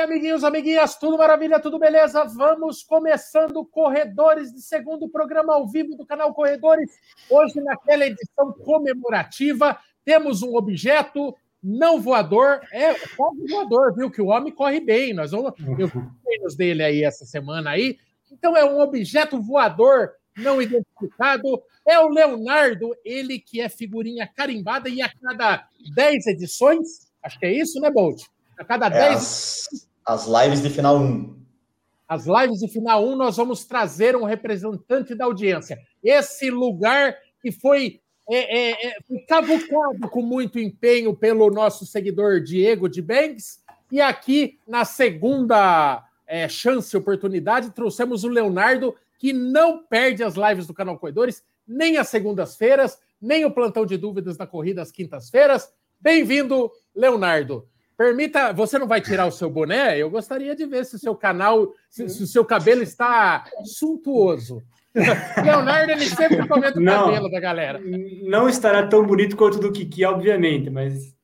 amiguinhos, amiguinhas, tudo maravilha, tudo beleza? Vamos começando Corredores de segundo programa ao vivo do canal Corredores. Hoje, naquela edição comemorativa, temos um objeto não voador, é quase voador, viu? Que o homem corre bem. Nós vamos. Eu vi dele aí essa semana aí. Então, é um objeto voador não identificado. É o Leonardo, ele que é figurinha carimbada e a cada 10 edições, acho que é isso, né, Bolt? A cada 10. É as, lives de final 1. As lives de final 1, nós vamos trazer um representante da audiência. Esse lugar que foi é, é, é, cavucado com muito empenho pelo nosso seguidor Diego de Banks. E aqui, na segunda é, chance, oportunidade, trouxemos o Leonardo, que não perde as lives do canal Corredores, nem as segundas-feiras, nem o plantão de dúvidas da corrida às quintas-feiras. Bem-vindo, Leonardo. Permita, você não vai tirar o seu boné? Eu gostaria de ver se o seu canal, se, se o seu cabelo está suntuoso. Leonardo, ele sempre comenta o não, cabelo da galera. Não estará tão bonito quanto o do Kiki, obviamente, mas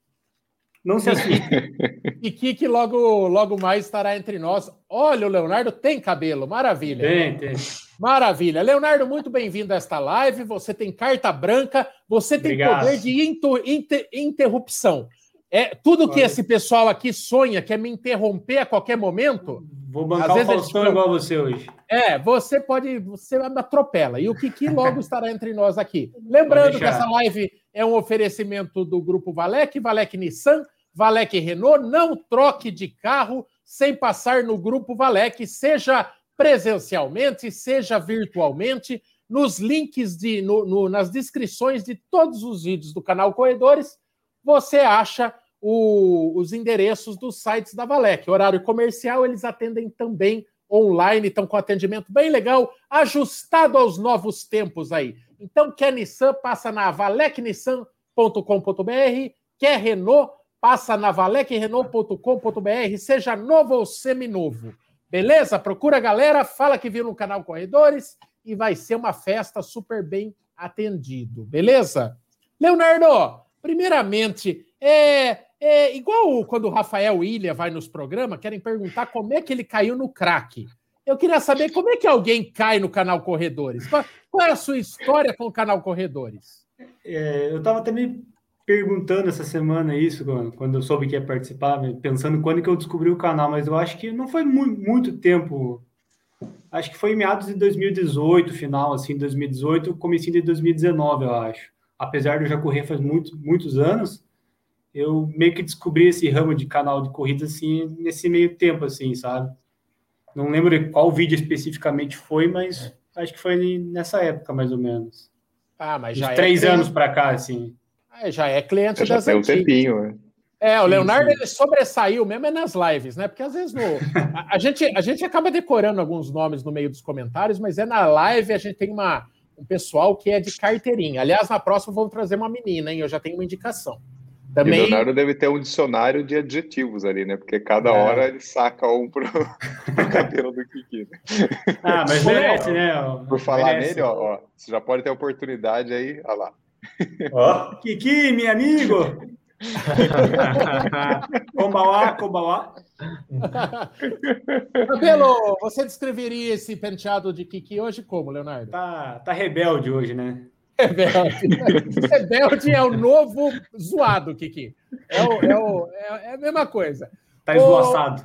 não se assuste. Kiki que logo, logo mais estará entre nós. Olha, o Leonardo tem cabelo, maravilha. Tem, tem. Maravilha. Leonardo, muito bem-vindo a esta live. Você tem carta branca, você tem Obrigado. poder de inter, interrupção. É tudo que esse pessoal aqui sonha, quer me interromper a qualquer momento. Vou bancar o Faustão gente... igual você hoje. É, você pode, você me atropela. E o Kiki logo estará entre nós aqui. Lembrando que essa live é um oferecimento do grupo Valec, Valec Nissan, Valec Renault. Não troque de carro sem passar no grupo Valec, seja presencialmente, seja virtualmente. Nos links de, no, no, nas descrições de todos os vídeos do canal Corredores você acha o, os endereços dos sites da Valec. Horário comercial, eles atendem também online, estão com atendimento bem legal, ajustado aos novos tempos aí. Então, quer Nissan, passa na valecnissan.com.br, quer Renault, passa na valecrenault.com.br, seja novo ou seminovo. Beleza? Procura a galera, fala que viu no canal Corredores e vai ser uma festa super bem atendido. Beleza? Leonardo, Primeiramente, é, é igual quando o Rafael Ilha vai nos programas, querem perguntar como é que ele caiu no crack. Eu queria saber como é que alguém cai no canal Corredores. Qual, é a sua história com o canal Corredores? É, eu estava até me perguntando essa semana isso, quando eu soube que ia participar, pensando quando que eu descobri o canal, mas eu acho que não foi muito, muito tempo. Acho que foi em meados de 2018, final, assim, 2018, comecinho de 2019, eu acho apesar de eu já correr faz muito, muitos anos, eu meio que descobri esse ramo de canal de corrida assim nesse meio tempo assim, sabe? Não lembro qual vídeo especificamente foi, mas é. acho que foi nessa época mais ou menos. Ah, mas já Uns é três cliente... anos para cá assim. É, já é cliente já das tem um tempinho, né? É, o Leonardo ele sobressaiu mesmo é nas lives, né? Porque às vezes no, a, a, gente, a gente acaba decorando alguns nomes no meio dos comentários, mas é na live a gente tem uma, um pessoal que é de carteirinha. Aliás, na próxima vou trazer uma menina, hein? Eu já tenho uma indicação. Também... E Leonardo deve ter um dicionário de adjetivos ali, né? Porque cada é. hora ele saca um pro, pro cabelo do Kiki. Ah, mas merece, né? Por falar merece. nele, ó, ó, você já pode ter oportunidade aí, olha lá. Ó, Kiki, meu amigo! Kombawa, Kombawa. Cabelo, você descreveria esse penteado de Kiki hoje como, Leonardo? Tá, tá rebelde hoje, né? Rebelde. rebelde é o novo zoado, Kiki. É, o, é, o, é, é a mesma coisa. Tá esvoaçado.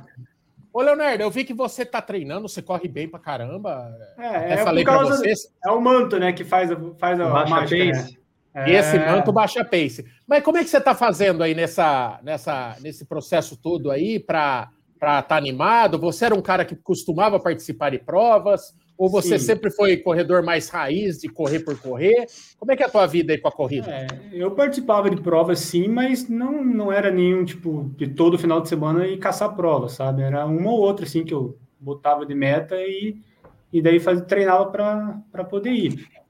Ô, Leonardo, eu vi que você tá treinando, você corre bem pra caramba. É, é, falei pra vocês. É o manto, né, que faz, faz a Baixa mágica, né? É... Esse manto baixa pace. Mas como é que você está fazendo aí nessa, nessa, nesse processo todo aí para estar tá animado? Você era um cara que costumava participar de provas? Ou você sim. sempre foi corredor mais raiz de correr por correr? Como é que é a tua vida aí com a corrida? É, eu participava de provas sim, mas não, não era nenhum tipo de todo final de semana ir caçar prova, sabe? Era uma ou outra assim que eu botava de meta e, e daí faz, treinava para poder ir.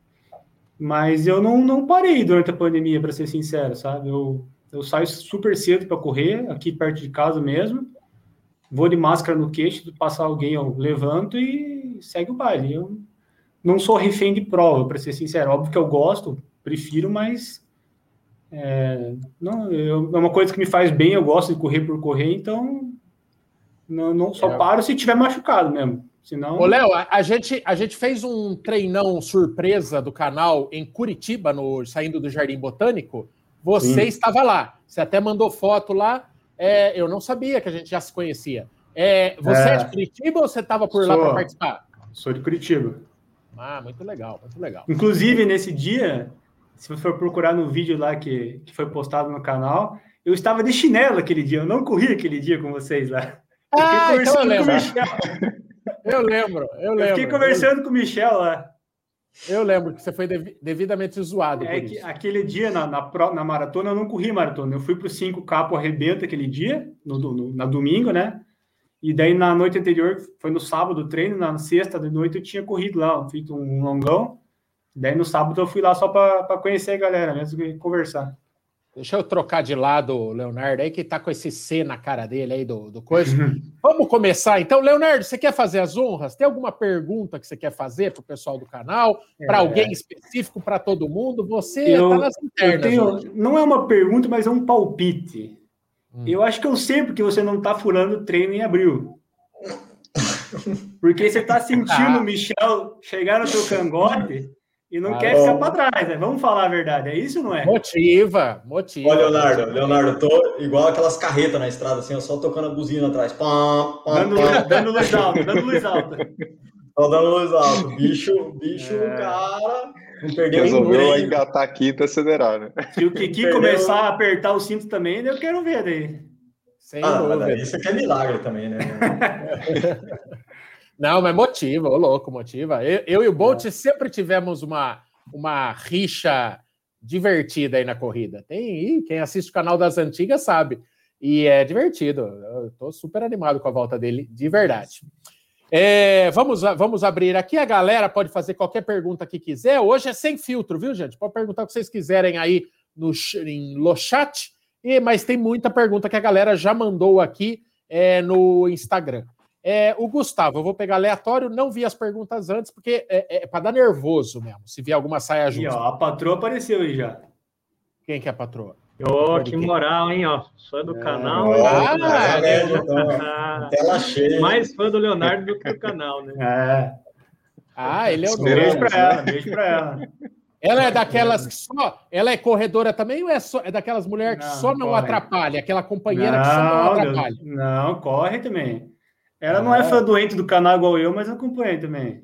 Mas eu não, não parei durante a pandemia, para ser sincero, sabe? Eu, eu saio super cedo para correr, aqui perto de casa mesmo. Vou de máscara no queixo, passar alguém, eu levanto e segue o baile. Eu não sou refém de prova, para ser sincero. Óbvio que eu gosto, prefiro, mas é, não, eu, é uma coisa que me faz bem, eu gosto de correr por correr, então Não, não só é. paro se tiver machucado mesmo. Senão... Ô, Léo, a, a, gente, a gente fez um treinão surpresa do canal em Curitiba, no, saindo do Jardim Botânico. Você Sim. estava lá. Você até mandou foto lá. É, eu não sabia que a gente já se conhecia. É, você é, é de Curitiba ou você estava por Sou. lá para participar? Sou de Curitiba. Ah, muito legal, muito legal. Inclusive, nesse dia, se você for procurar no vídeo lá que, que foi postado no canal, eu estava de chinelo aquele dia, eu não corri aquele dia com vocês lá. Ah, então eu lembro. Eu lembro, eu lembro. Eu fiquei conversando eu... com o Michel lá. Eu lembro que você foi devidamente zoado. É que aquele dia na, na, na, maratona eu não corri maratona. Eu fui para o 5K pro arrebento aquele dia, no, no, na domingo, né? E daí na noite anterior, foi no sábado o treino, na sexta de noite eu tinha corrido lá, feito um longão. Daí no sábado eu fui lá só para conhecer a galera mesmo e conversar. Deixa eu trocar de lado o Leonardo aí, que tá com esse C na cara dele aí do, do coisa. Vamos começar então. Leonardo, você quer fazer as honras? Tem alguma pergunta que você quer fazer para o pessoal do canal? Para é. alguém específico, para todo mundo? Você está nas internas. Tenho, não é uma pergunta, mas é um palpite. Hum. Eu acho que eu sei porque você não está furando treino em abril. Porque você está sentindo o Michel chegar no seu cangote e não ah, quer ficar para trás, né? Vamos falar a verdade, é isso não é? Motiva, motiva. Olha, Leonardo, Leonardo, tô igual aquelas carretas na estrada, assim, só tocando a buzina atrás. Pam, pam, dando, pam. dando luz alta, dando luz alta. Só dando luz alta. Bicho, bicho, é. cara. Não perdeu Resolveu engatar aqui e acelerar, né? Se o Kiki começar a apertar o cinto também, eu quero ver daí. Sem ah, dúvida. Isso aqui é milagre também, né? Não, mas motiva, ô louco, motiva. Eu, eu e o Bolt é. sempre tivemos uma, uma rixa divertida aí na corrida. Tem quem assiste o canal das antigas sabe. E é divertido. Eu tô super animado com a volta dele, de verdade. É, vamos, vamos abrir aqui. A galera pode fazer qualquer pergunta que quiser. Hoje é sem filtro, viu, gente? Pode perguntar o que vocês quiserem aí no, no chat. E, mas tem muita pergunta que a galera já mandou aqui é, no Instagram. É, o Gustavo, eu vou pegar aleatório, não vi as perguntas antes, porque é, é para dar nervoso mesmo, se vier alguma saia justa. E, ó, a patroa apareceu aí já. Quem que é a patroa? Ô, oh, que moral, hein, ó. Fã do é, canal. Ah, é, é, tela cheia. Mais fã do Leonardo do que do canal, né? É. Ah, ele é o Beijo para ela, beijo para ela. Ela é daquelas que só. Ela é corredora também ou é, só, é daquelas mulheres que não, só não corre. atrapalha? Aquela companheira não, que só não atrapalha? Não, corre também. Ela não é fã doente do canal igual eu, mas acompanhei também.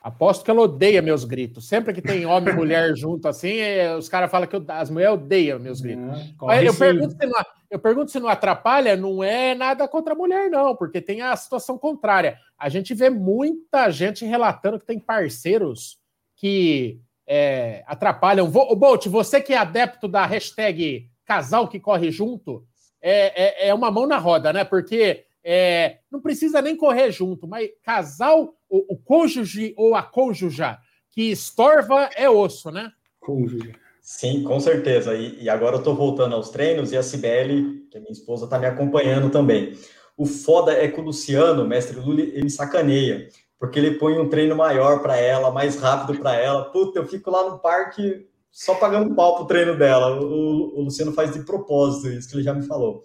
Aposto que ela odeia meus gritos. Sempre que tem homem e mulher junto assim, é, os caras falam que eu, as mulheres odeiam meus gritos. eu, pergunto se não, eu pergunto se não atrapalha, não é nada contra a mulher, não, porque tem a situação contrária. A gente vê muita gente relatando que tem parceiros que é, atrapalham. O Bolt, você que é adepto da hashtag casal que corre junto, é, é, é uma mão na roda, né? Porque é, não precisa nem correr junto, mas casal, o, o cônjuge ou a cônjuja que estorva é osso, né? Cônjuge. Sim, com certeza. E, e agora eu estou voltando aos treinos e a Cibele, que é minha esposa, está me acompanhando também. O foda é que o Luciano, o mestre Luli, ele sacaneia, porque ele põe um treino maior para ela, mais rápido para ela. Puta, eu fico lá no parque só pagando pau pro treino dela. O, o Luciano faz de propósito isso que ele já me falou.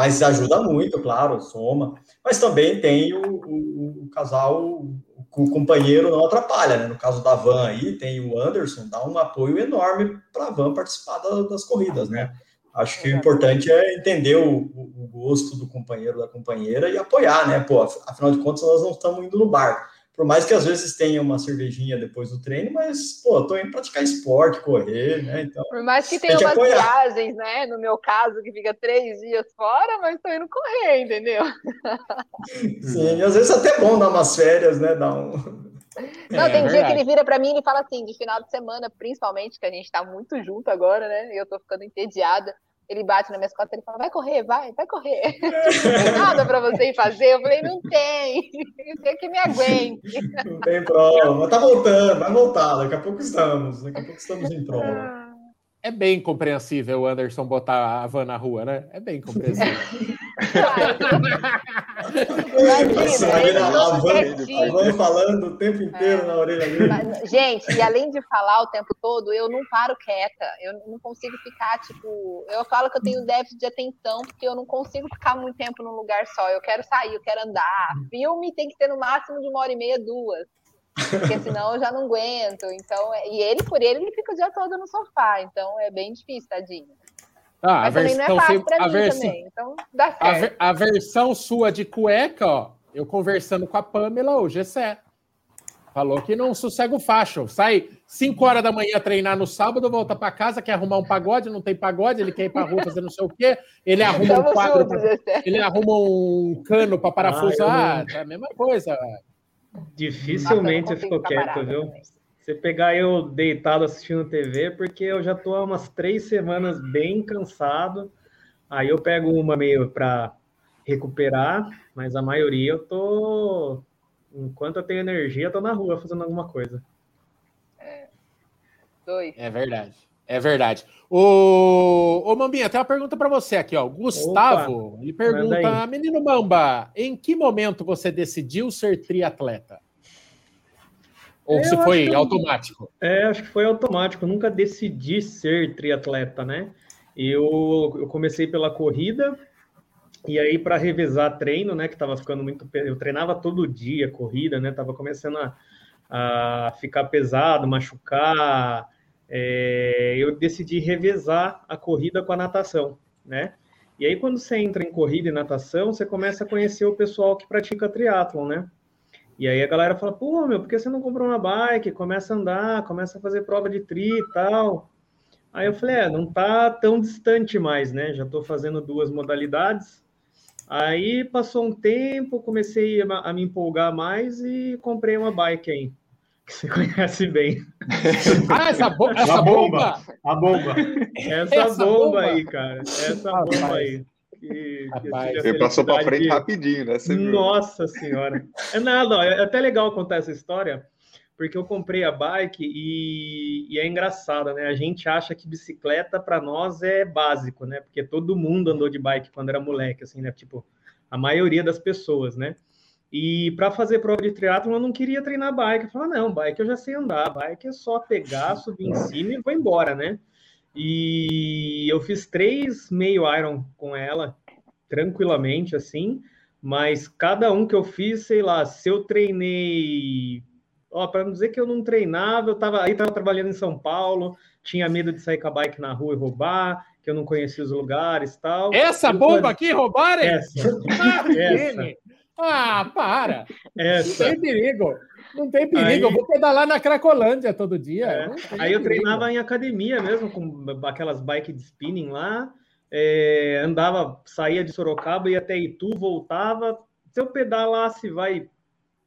Mas ajuda muito, claro, soma. Mas também tem o, o, o casal, o, o, companheiro não atrapalha, né? No caso da Van aí, tem o Anderson, dá um apoio enorme para a Van participar da, das corridas, né? Acho que o importante é entender o, o, gosto do companheiro, da companheira e apoiar, né? Pô, afinal de contas, nós não estamos indo no bar. Por mais que às vezes tenha uma cervejinha depois do treino, mas, pô, tô indo praticar esporte, correr, né? Então, Por mais que tenha umas apoiar. viagens, né? No meu caso, que fica três dias fora, mas tô indo correr, entendeu? Sim, às vezes é até bom dar umas férias, né? Dar um... Não, é, tem é dia que ele vira para mim e fala assim, de final de semana, principalmente, que a gente tá muito junto agora, né? E eu tô ficando entediada ele bate na minha costas e fala: vai correr, vai, vai correr. Não tem nada para você ir fazer. Eu falei: não tem, tem que me aguente. Não tem prova, mas tá voltando, vai voltar. Daqui a pouco estamos, daqui a pouco estamos em prova. É bem compreensível o Anderson botar a van na rua, né? É bem compreensível. Imagina, falando o tempo inteiro é. na orelha dele. Gente, e além de falar o tempo todo, eu não paro quieta. Eu não consigo ficar, tipo. Eu falo que eu tenho déficit de atenção, porque eu não consigo ficar muito tempo num lugar só. Eu quero sair, eu quero andar. Filme tem que ter no máximo de uma hora e meia, duas. Porque senão eu já não aguento. Então, é, e ele, por ele, ele fica o dia todo no sofá. Então é bem difícil, tadinho. Ah, Mas a versão, não é fácil pra a mim versão, também. Então dá certo. A, ver, a, versão sua de cueca, ó, eu conversando com a Pamela, o Gessé. Falou que não sossega o facho. Sai 5 horas da manhã treinar no sábado, volta para casa, quer arrumar um pagode, não tem pagode, ele quer ir para rua fazer não sei o quê. Ele arruma um quadro, pra, ele arruma um cano para parafusar, ah, é a mesma coisa. Dificilmente eu fico quieto, viu? Também. Você pegar eu deitado assistindo TV, porque eu já tô há umas três semanas bem cansado. Aí eu pego uma meio para recuperar, mas a maioria eu tô. Enquanto eu tenho energia, eu tô na rua fazendo alguma coisa. É. Dois. É verdade. É verdade. Ô, ô Mambinha, tem uma pergunta para você aqui, ó. Gustavo, Opa, ele pergunta: Menino Mamba, em que momento você decidiu ser triatleta? Ou é, se foi automático? é, acho que foi automático. Eu nunca decidi ser triatleta, né? Eu, eu comecei pela corrida, e aí para revezar treino, né? Que estava ficando muito. Eu treinava todo dia corrida, né? Tava começando a, a ficar pesado, machucar. É, eu decidi revezar a corrida com a natação, né? E aí, quando você entra em corrida e natação, você começa a conhecer o pessoal que pratica triatlon, né? E aí a galera fala, pô, meu, por que você não comprou uma bike? Começa a andar, começa a fazer prova de tri e tal. Aí eu falei, é, não tá tão distante mais, né? Já tô fazendo duas modalidades. Aí passou um tempo, comecei a, a me empolgar mais e comprei uma bike aí, que você conhece bem. Ah, essa, bo essa bomba! bomba! A bomba! Essa, essa bomba, bomba, aí, cara. Essa ah, bomba aí que, Rapaz, que você passou para frente de... rapidinho, né? Você Nossa viu? senhora. É nada, ó, é até legal contar essa história, porque eu comprei a bike e, e é engraçado, né? A gente acha que bicicleta para nós é básico, né? Porque todo mundo andou de bike quando era moleque, assim, né? Tipo, a maioria das pessoas, né? E para fazer prova de triatlo eu não queria treinar bike. Eu falei, não, bike eu já sei andar, bike é só pegar, subir em cima e vou embora, né? E eu fiz três meio Iron com ela, tranquilamente, assim. Mas cada um que eu fiz, sei lá, se eu treinei. Ó, para não dizer que eu não treinava, eu tava aí tava trabalhando em São Paulo, tinha medo de sair com a bike na rua e roubar, que eu não conhecia os lugares tal. Essa bomba aqui roubarem? Essa. essa. Ah, para! Essa. Não tem perigo. Não tem perigo, aí, eu vou pedalar na Cracolândia todo dia. É. Aí eu treinava em academia mesmo, com aquelas bikes de spinning lá. É, andava, saía de Sorocaba, ia até Itu, voltava. Se eu pedalasse, vai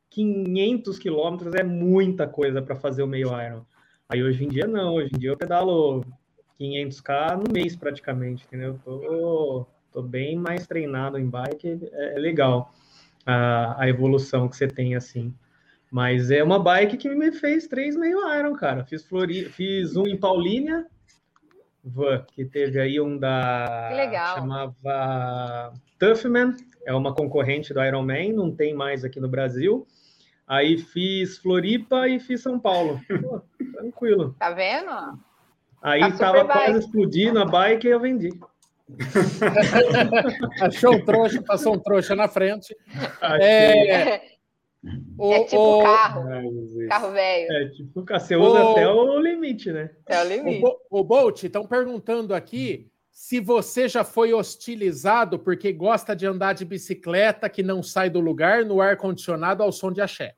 500 quilômetros, é muita coisa para fazer o meio Iron. Aí hoje em dia não, hoje em dia eu pedalo 500k no mês praticamente, entendeu? Tô, tô bem mais treinado em bike, é, é legal a, a evolução que você tem assim. Mas é uma bike que me fez três meio Iron, cara. Fiz, Flori... Fiz um em Paulínia, que teve aí um da. Que legal. Chamava Toughman, é uma concorrente do Ironman, não tem mais aqui no Brasil. Aí fiz Floripa e fiz São Paulo. Pô, tranquilo. Tá vendo? Aí tá tava quase explodindo a bike e eu vendi. Achou um trouxa, passou um trouxa na frente. É, o, é tipo o... carro. carro velho. É tipo, você usa o... até o limite, né? Até o limite. O, o Bolt, estão perguntando aqui se você já foi hostilizado porque gosta de andar de bicicleta que não sai do lugar no ar-condicionado ao som de axé.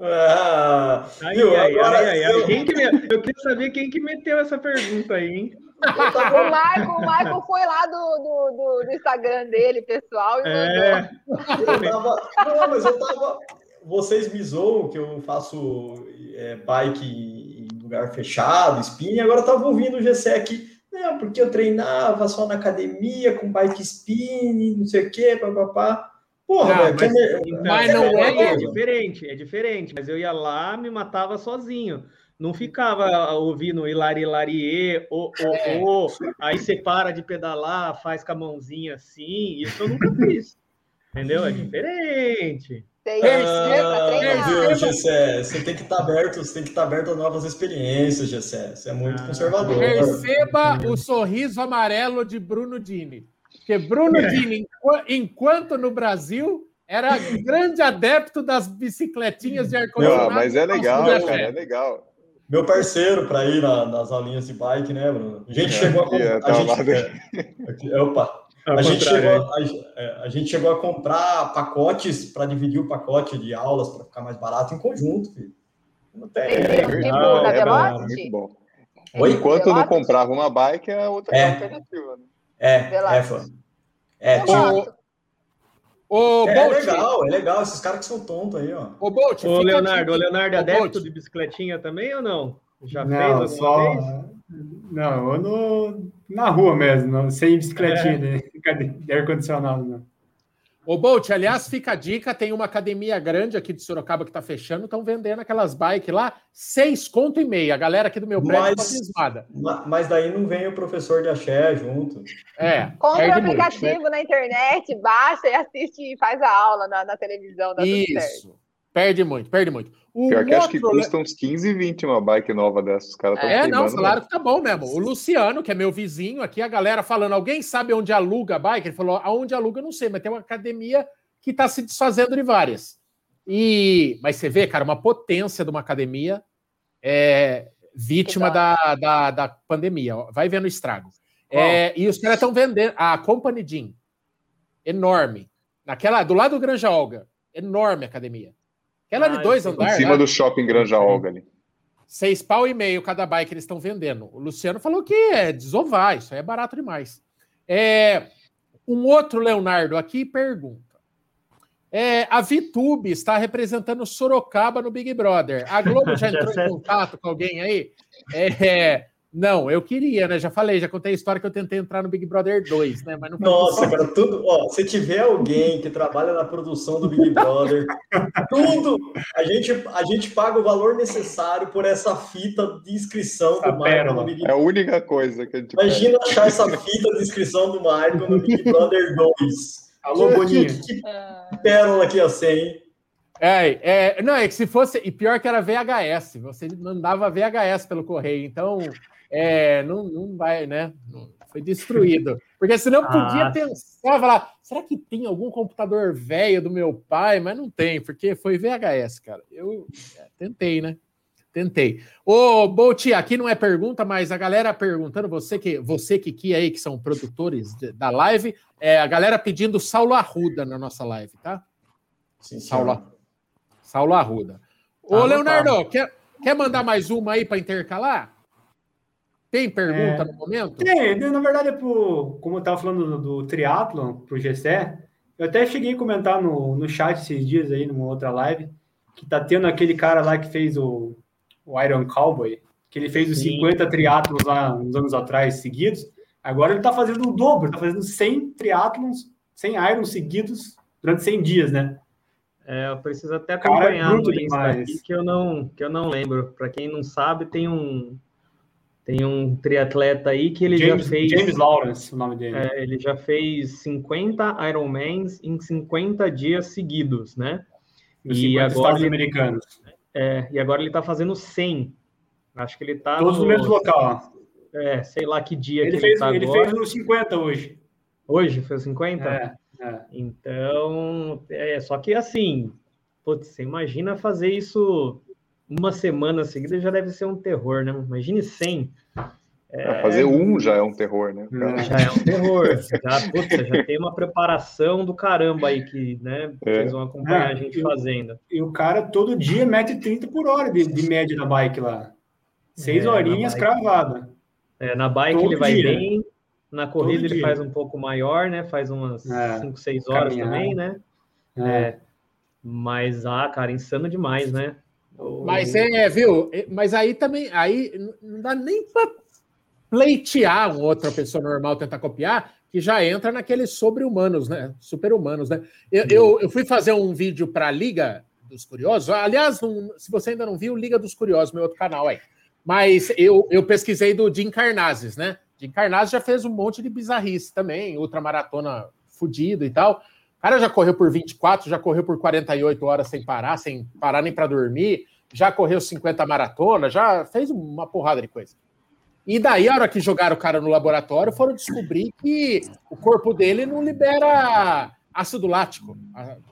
Ah, ai, ai, ai, ai, Quem que me... Eu queria saber quem que meteu essa pergunta aí, hein? O Michael, o Michael foi lá do, do, do, do Instagram dele, pessoal, e é. Eu tava, não, mas eu tava, vocês me zoam que eu faço é, bike em lugar fechado, spin, e agora eu tava ouvindo o GC aqui, não, porque eu treinava só na academia com bike spin, não sei o quê, papapá. Porra, não, mas, é... mas não é, é, diferente, é diferente. Mas eu ia lá, me matava sozinho. Não ficava ouvindo Hilari Hilarie, o, o, o, aí você para de pedalar, faz com a mãozinha assim, isso eu nunca fiz. Entendeu? É diferente. Ah, Gessé, você tem que estar tá aberto, você tem que estar tá aberto a novas experiências, Gessé. Você é muito ah, conservador. Perceba o sorriso amarelo de Bruno Dini. Porque Bruno Dini, enquanto no Brasil, era grande adepto das bicicletinhas de ar-condicionado. Mas é legal, cara, é legal. Meu parceiro para ir na, nas aulinhas de bike, né, Bruno? A gente é, chegou a. É, a gente, é, aqui, opa, a gente, chegou, a, é, a, gente chegou a comprar pacotes para dividir o pacote de aulas para ficar mais barato em conjunto, filho. Não tem. É, é, não, é, bom, muito bom. Oi? Enquanto não comprava uma bike, é outra é. alternativa. Né? É, é, fã. É, tipo, Ô, é, Bolt, legal, é legal. Esses caras que são tontos aí, ó. Ô, Bolt, Ô, Leonardo, o Leonardo é adepto de bicicletinha também ou não? Já não, fez só... vez? Não, eu no, na rua mesmo, não, sem bicicletinha é. de ar-condicionado, não. Ô, Bolt, aliás, fica a dica: tem uma academia grande aqui de Sorocaba que está fechando, estão vendendo aquelas bikes lá, seis conto e meio. A galera aqui do meu prédio está Mas daí não vem o professor de axé junto. É. Compra o aplicativo muito, né? na internet, baixa e assiste e faz a aula na, na televisão. Isso. Perde muito, perde muito. O Pior que acho que custa uns 15, 20 uma bike nova dessas. Os caras É, não, falaram que tá bom mesmo. O Luciano, que é meu vizinho aqui, a galera falando, alguém sabe onde aluga a bike? Ele falou, aonde aluga, eu não sei, mas tem uma academia que está se desfazendo de várias. E, mas você vê, cara, uma potência de uma academia é, vítima da, da, da, pandemia. Vai vendo o estrago. É, e os caras estão vendendo a Company Gym, enorme. Naquela, do lado do Granja Olga, enorme academia. Aquela de dois andares. Em cima né? do shopping Granja Olga ali. Seis pau e meio cada bike que eles estão vendendo. O Luciano falou que é desovar, isso aí é barato demais. É, um outro Leonardo aqui pergunta. É, a VTube está representando Sorocaba no Big Brother. A Globo já entrou em contato com alguém aí? É, não, eu queria, né? Já falei, já contei a história que eu tentei entrar no Big Brother 2, né? Mas não Nossa, cara, tudo. Ó, se tiver alguém que trabalha na produção do Big Brother, tudo, a gente, a gente paga o valor necessário por essa fita de inscrição essa do Michael no Big Brother. É a única coisa que a gente. Imagina pega. achar essa fita de inscrição do Michael no Big Brother 2. Alô, Boninho. Que, que, que pérola que ia ser, hein? É, é, não, é que se fosse. E pior que era VHS, você mandava VHS pelo correio, então é, não, não vai, né? Foi destruído. Porque senão eu podia ah. pensar, falar, será que tem algum computador velho do meu pai? Mas não tem, porque foi VHS, cara. Eu é, tentei, né? Tentei. Ô, Bolt, aqui não é pergunta, mas a galera perguntando, você que você que, que aí, que são produtores de, da live, é, a galera pedindo Saulo Arruda na nossa live, tá? Sim, Saulo, Saulo Arruda. Ô, tá Leonardo, quer, quer mandar mais uma aí para intercalar? Tem pergunta é, no momento? Tem, na verdade, é pro, como eu estava falando do, do triatlon, para o Gessé, eu até cheguei a comentar no, no chat esses dias aí, numa outra live, que tá tendo aquele cara lá que fez o, o Iron Cowboy, que ele fez os Sim. 50 triatlons lá uns anos atrás seguidos, agora ele está fazendo o dobro, está fazendo 100 triatlons, 100 Irons seguidos durante 100 dias, né? É, eu preciso até acompanhar cara, é no que eu não que eu não lembro. Para quem não sabe, tem um tem um triatleta aí que ele James, já fez. James Lawrence, o nome dele. É, ele já fez 50 Ironmans em 50 dias seguidos, né? e agora ele, americanos. É, e agora ele tá fazendo 100. Acho que ele tá. Todos no, mesmo local. É, sei lá que dia ele que fez, ele tá Ele agora. fez nos 50 hoje. Hoje? Foi 50? É, é. Então, é, só que assim, putz, você imagina fazer isso uma semana seguida já deve ser um terror, né? Imagine 100. É... Fazer um já é um terror, né? Cara? Já é um terror. Já, puta, já tem uma preparação do caramba aí que né, é. vocês vão acompanhar é, a gente fazendo. E o cara todo dia mete 30 por hora de, de média na bike lá. Seis é, horinhas cravada. É, na bike todo ele vai dia. bem, na corrida todo ele dia. faz um pouco maior, né? Faz umas 5, é, 6 horas caminhar. também, né? É. é. Mas, ah, cara, insano demais, né? Mas é, viu? Mas aí também, aí não dá nem para pleitear uma outra pessoa normal tentar copiar, que já entra naqueles sobre-humanos, né? Super-humanos, né? Eu, eu, eu, fui fazer um vídeo para a Liga dos Curiosos. Aliás, um, se você ainda não viu, Liga dos Curiosos, meu outro canal aí. Mas eu, eu pesquisei do Jim Carnazes, né? Jim Carnazes já fez um monte de bizarrice também, ultramaratona fudido e tal. O cara já correu por 24, já correu por 48 horas sem parar, sem parar nem para dormir, já correu 50 maratonas, já fez uma porrada de coisa. E daí, a hora que jogaram o cara no laboratório, foram descobrir que o corpo dele não libera ácido lático.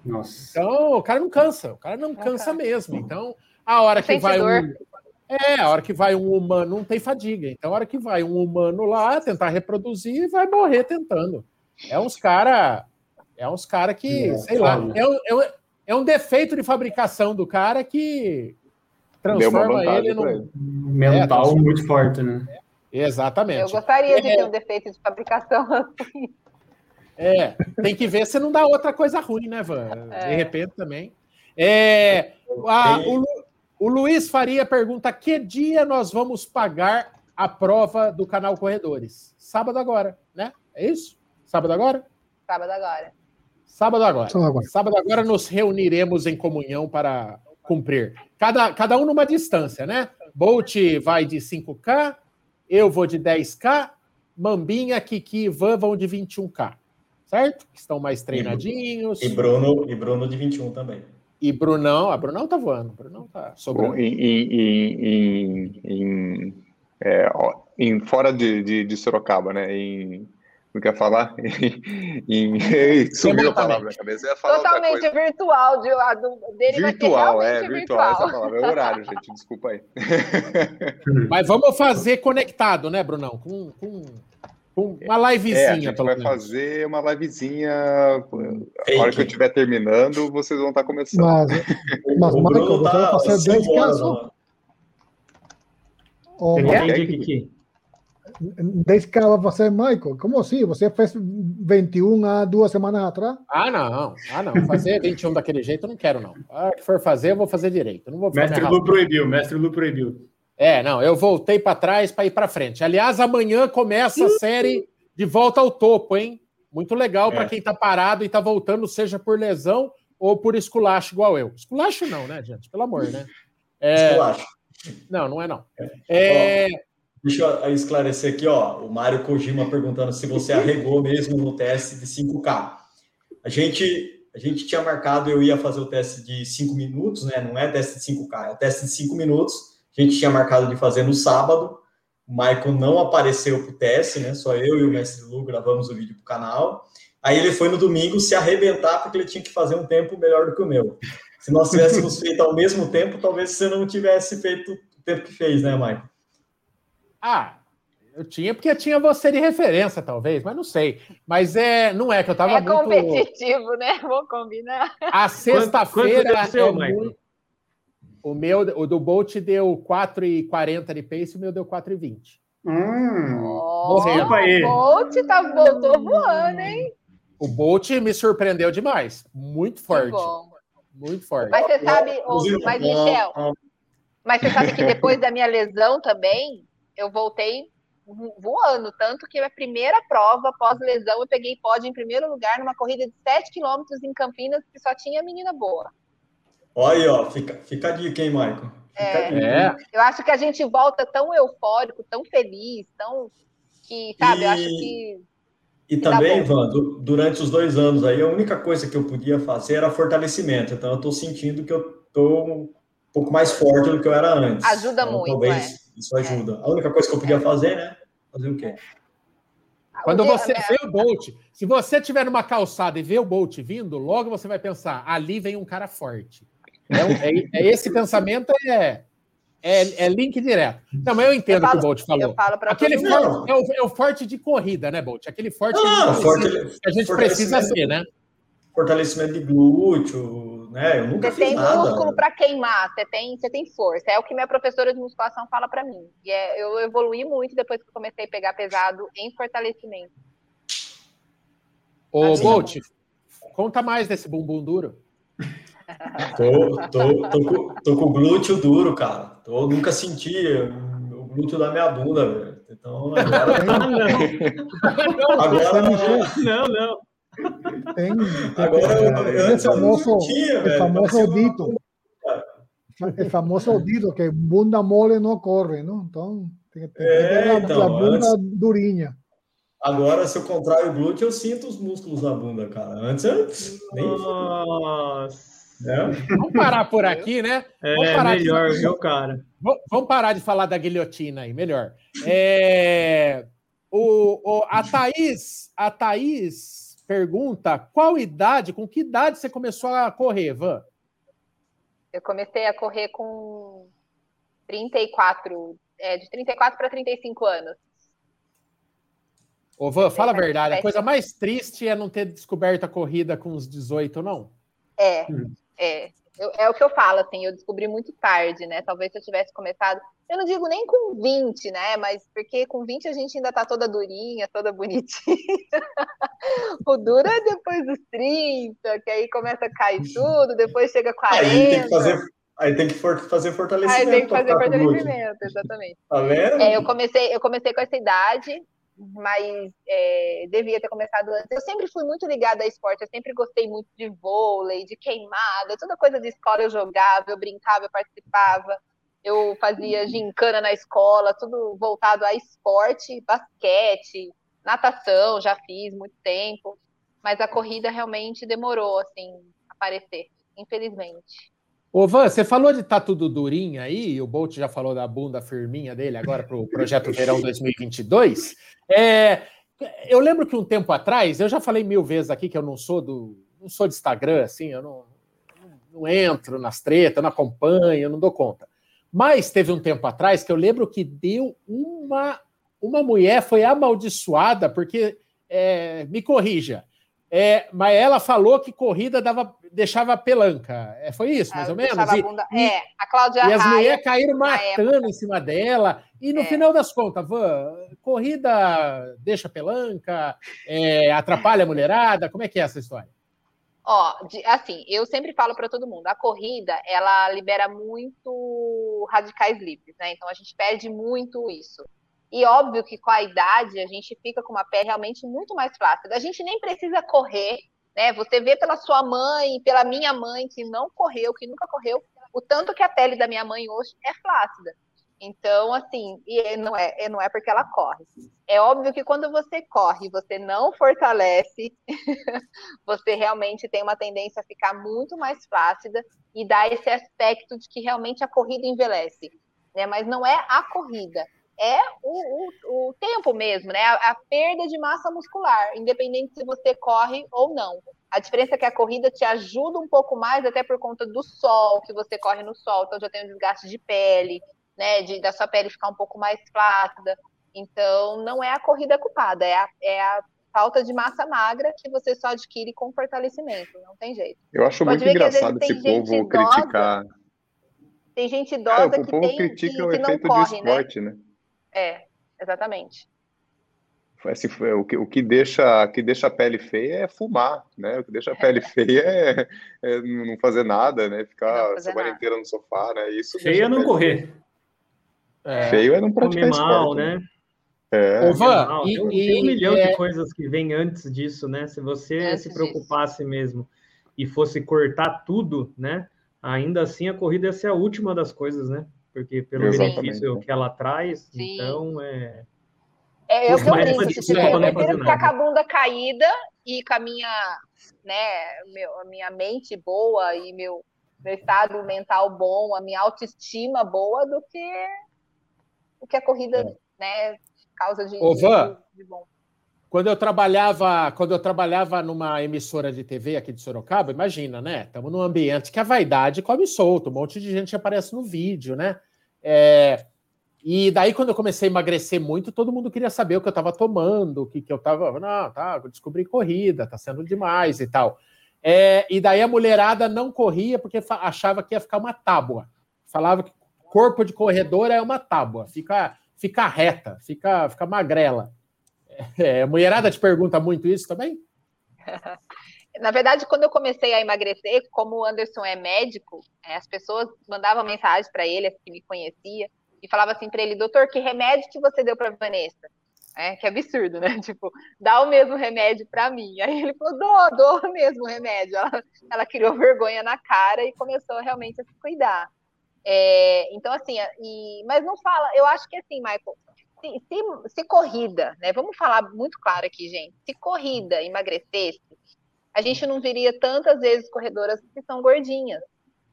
Nossa. Então, o cara não cansa, o cara não cansa mesmo. Então, a hora que vai um. É, a hora que vai um humano, não tem fadiga. Então, a hora que vai um humano lá tentar reproduzir, vai morrer tentando. É uns cara. É uns cara que, é, sei lá, é um, é, um, é um defeito de fabricação do cara que transforma ele num. Mental é, muito forte, né? Exatamente. Eu gostaria de é. ter um defeito de fabricação assim. É, tem que ver se não dá outra coisa ruim, né, Van? É. De repente também. É, a, o, o Luiz Faria pergunta: que dia nós vamos pagar a prova do canal Corredores? Sábado agora, né? É isso? Sábado agora? Sábado agora. Sábado agora. Sábado agora nos reuniremos em comunhão para cumprir. Cada, cada um numa distância, né? Bolt vai de 5K, eu vou de 10K, Mambinha, Kiki e Van vão de 21K certo? Que estão mais treinadinhos. E Bruno, e Bruno de 21 também. E Brunão, a Brunão tá voando, Brunão tá sobrando. Em, em, em, em, é, em fora de, de, de, Sorocaba, né? Em, não quer falar? em, sumiu a palavra na cabeça. ia falar Totalmente virtual, de, a do, dele virtual, é, virtual, virtual, essa palavra, é horário, gente, desculpa aí. Mas vamos fazer conectado, né, Brunão? Com, com uma livezinha, é, a gente vai menos. fazer uma livezinha. A hora que eu estiver terminando, vocês vão estar começando. Mas, mas Michael, você vai fazer 10 casos? Oh, Entendi, 10 casos você, Michael? Como assim? Você fez 21 há duas semanas atrás? Ah, não. Ah, não. Fazer 21 daquele jeito eu não quero, não. A hora que for fazer, eu vou fazer direito. não vou mestre Lu proibiu, mestre Lu proibiu. É, não, eu voltei para trás para ir para frente. Aliás, amanhã começa a série de volta ao topo, hein? Muito legal é. para quem está parado e está voltando, seja por lesão ou por esculacho, igual eu. Esculacho não, né, gente? Pelo amor, né? É... Esculacho. Não, não é não. É... Deixa eu esclarecer aqui, ó. O Mário Kojima perguntando se você arregou mesmo no teste de 5K. A gente, a gente tinha marcado, eu ia fazer o teste de 5 minutos, né? Não é teste de 5K, é teste de 5 minutos a gente tinha marcado de fazer no sábado. O Michael não apareceu para o teste, né? Só eu e o mestre Lu gravamos o vídeo para o canal. Aí ele foi no domingo se arrebentar porque ele tinha que fazer um tempo melhor do que o meu. Se nós tivéssemos feito ao mesmo tempo, talvez você não tivesse feito o tempo que fez, né, Michael? Ah, eu tinha porque tinha você de referência, talvez, mas não sei. Mas é, não é que eu estava é muito... competitivo, né? Vou combinar. A sexta-feira é muito... O meu, o do Bolt deu 4,40 de pace, o meu deu 4,20. Hum, oh, o Bolt tá, voltou voando, hein? O Bolt me surpreendeu demais. Muito forte. Muito forte. Mas você sabe, mas Michel, mas você sabe que depois da minha lesão também, eu voltei voando, tanto que a primeira prova pós-lesão eu peguei pódio em primeiro lugar numa corrida de 7 quilômetros em Campinas que só tinha menina boa. Olha aí, ó, fica, fica a dica, hein, Michael? É, é, Eu acho que a gente volta tão eufórico, tão feliz, tão que, sabe, e, eu acho que. E também, Ivan, durante os dois anos aí, a única coisa que eu podia fazer era fortalecimento. Então, eu estou sentindo que eu estou um pouco mais forte do que eu era antes. Ajuda então, muito. Talvez é. Isso ajuda. A única coisa que eu podia fazer, né? Fazer o quê? Quando você vê o Bolt, se você tiver numa calçada e vê o Bolt vindo, logo você vai pensar: ali vem um cara forte. É, é, é esse pensamento é, é, é, link direto. Não, mas eu entendo o que o Bolt falou. Aquele forte é o, é o, forte de corrida, né, Bolt? Aquele forte, ah, que, forte que a gente precisa ser, né? Fortalecimento de glúteo, né? Eu nunca você fiz tem nada. músculo para queimar, você tem, você tem força. É o que minha professora de musculação fala para mim. E é, eu evolui muito depois que comecei a pegar pesado em fortalecimento. Ô, Bolt, conta mais desse bumbum duro. Tô, tô, tô, com, tô com o glúteo duro, cara. Tô, nunca senti o glúteo da minha bunda, velho. Então, agora. não, agora não, não. Tem, tem, agora, eu, antes famoso, eu não sentia, velho. famoso dito. El famoso dito que bunda mole não corre, não? Então, tem que ter É, a, então, a bunda antes- durinha. Agora, se eu contraio o glúteo, eu sinto os músculos da bunda, cara. Antes eu nem. Nossa. né? Vamos parar por aqui, né? Vamos É parar de- melhor, viu, cara? Vamos parar de falar da guilhotina aí, melhor. É, o, o- a Thaís, a Thaís pergunta qual idade, com que idade você começou a correr, Van? Eu comecei a correr com 34, é, de 34 para 35 anos. Ô, Van, fala a verdade, a coisa mais triste é não ter descoberto a corrida com os 18, não? É, Hum. é. Eu- é o que eu falo, assim, eu descobri muito tarde, né? Talvez se eu tivesse começado, eu não digo nem com 20, né? Mas porque com 20 a gente ainda tá toda durinha, toda bonitinha. o duro é depois dos 30, que aí começa a cair tudo, depois chega 40. Aí tem que fazer, aí tem que for- fazer fortalecimento. Aí tem que fazer glúteo. fortalecimento, exatamente. Tá vendo? É, eu comecei, eu comecei com essa idade, mas é, devia ter começado antes. Eu sempre fui muito ligada a esporte, eu sempre gostei muito de vôlei, de queimada, toda coisa de escola eu jogava, eu brincava, eu participava, eu fazia gincana na escola, tudo voltado a esporte, basquete, natação, já fiz muito tempo, mas a corrida realmente demorou assim aparecer, infelizmente. Ô, Van, você falou de estar tudo durinho aí, o Bolt já falou da bunda firminha dele agora para o Projeto Verão 2022. É, eu lembro que um tempo atrás, eu já falei mil vezes aqui que eu não sou do. não sou de Instagram, assim, eu não, não entro nas tretas, não acompanho, não dou conta. Mas teve um tempo atrás que eu lembro que deu uma. Uma mulher foi amaldiçoada, porque. é, me corrija. É, mas ela falou que corrida dava, deixava pelanca. É, foi isso, mais Ah, ou menos? E- bunda- e- é, a Cláudia e as mulheres caíram matando em cima dela. E no É. final das contas, Van, corrida deixa pelanca, é, atrapalha a mulherada? Como é que é essa história? Ó, assim, eu sempre falo para todo mundo, a corrida, ela libera muito radicais livres, né? Então a gente perde muito isso. E óbvio que com a idade a gente fica com uma pele realmente muito mais flácida. A gente nem precisa correr, né? Você vê pela sua mãe, pela minha mãe que não correu, que nunca correu, o tanto que a pele da minha mãe hoje é flácida. Então, assim, e não é, e não é porque ela corre. É óbvio que quando você corre, você não fortalece, você realmente tem uma tendência a ficar muito mais flácida e dá esse aspecto de que realmente a corrida envelhece, né? Mas não é a corrida, é o, o, o tempo mesmo, né? A, a perda de massa muscular, independente se você corre ou não. A diferença é que a corrida te ajuda um pouco mais, até por conta do sol, que você corre no sol, então já tem um desgaste de pele, né? De, da sua pele ficar um pouco mais flácida. Então, não é a corrida culpada, é a, é a falta de massa magra que você só adquire com fortalecimento, não tem jeito. Eu acho Pode muito engraçado esse povo idosa criticar. Tem gente É, idosa o que povo tem que, que não corre, né? esporte, né? É, exatamente. Foi- o, que, o que deixa, que deixa a pele feia é fumar, né? O que deixa a pele feia é, é não fazer nada, né? Ficar a semana nada. inteira no sofá, né? Isso Feio deixa é não correr. É. Feio é não praticar Comer mal, esporte, né? É. Van, Mal. e- tem, um- e- um milhão é- de coisas que vem antes disso, né? Se você Antes se preocupasse mesmo e fosse cortar tudo, né? Ainda assim a corrida ia ser a última das coisas, né? Porque pelo Exatamente, benefício que ela traz, Sim. então é. É, eu Os que eu tipo, prefiro ficar com a bunda caída e com a minha, né, meu, a minha mente boa e meu, meu estado mental bom, a minha autoestima boa do que o que a corrida, né, causa de, Ô, de- Van. de bom. Quando eu trabalhava, quando eu trabalhava numa emissora de TV aqui de Sorocaba, imagina, né? Estamos num ambiente que a vaidade come solto, um monte de gente aparece no vídeo, né? É, e daí, quando eu comecei a emagrecer muito, todo mundo queria saber o que eu estava tomando, o que, que eu estava. Não, tá, descobri corrida, tá sendo demais e tal. É, e daí a mulherada não corria porque achava que ia ficar uma tábua. Falava que corpo de corredor é uma tábua, fica, fica reta, fica, fica magrela. É, a mulherada te pergunta muito isso também? Na verdade, quando eu comecei a emagrecer, como o Anderson é médico, é, as pessoas mandavam mensagem para ele, as que me conhecia, e falava assim para ele, doutor, que remédio que você deu para Vanessa? É, que absurdo, né? Tipo, dá o mesmo remédio para mim. Aí ele falou, dou, dou o mesmo remédio. Ela, ela criou vergonha na cara e começou realmente a se cuidar. É, então, assim, e, mas não fala, eu acho que assim, Michael, se, se, se, corrida, né? Vamos falar muito claro aqui, gente. Se corrida emagrecesse, a gente não veria tantas vezes corredoras que são gordinhas,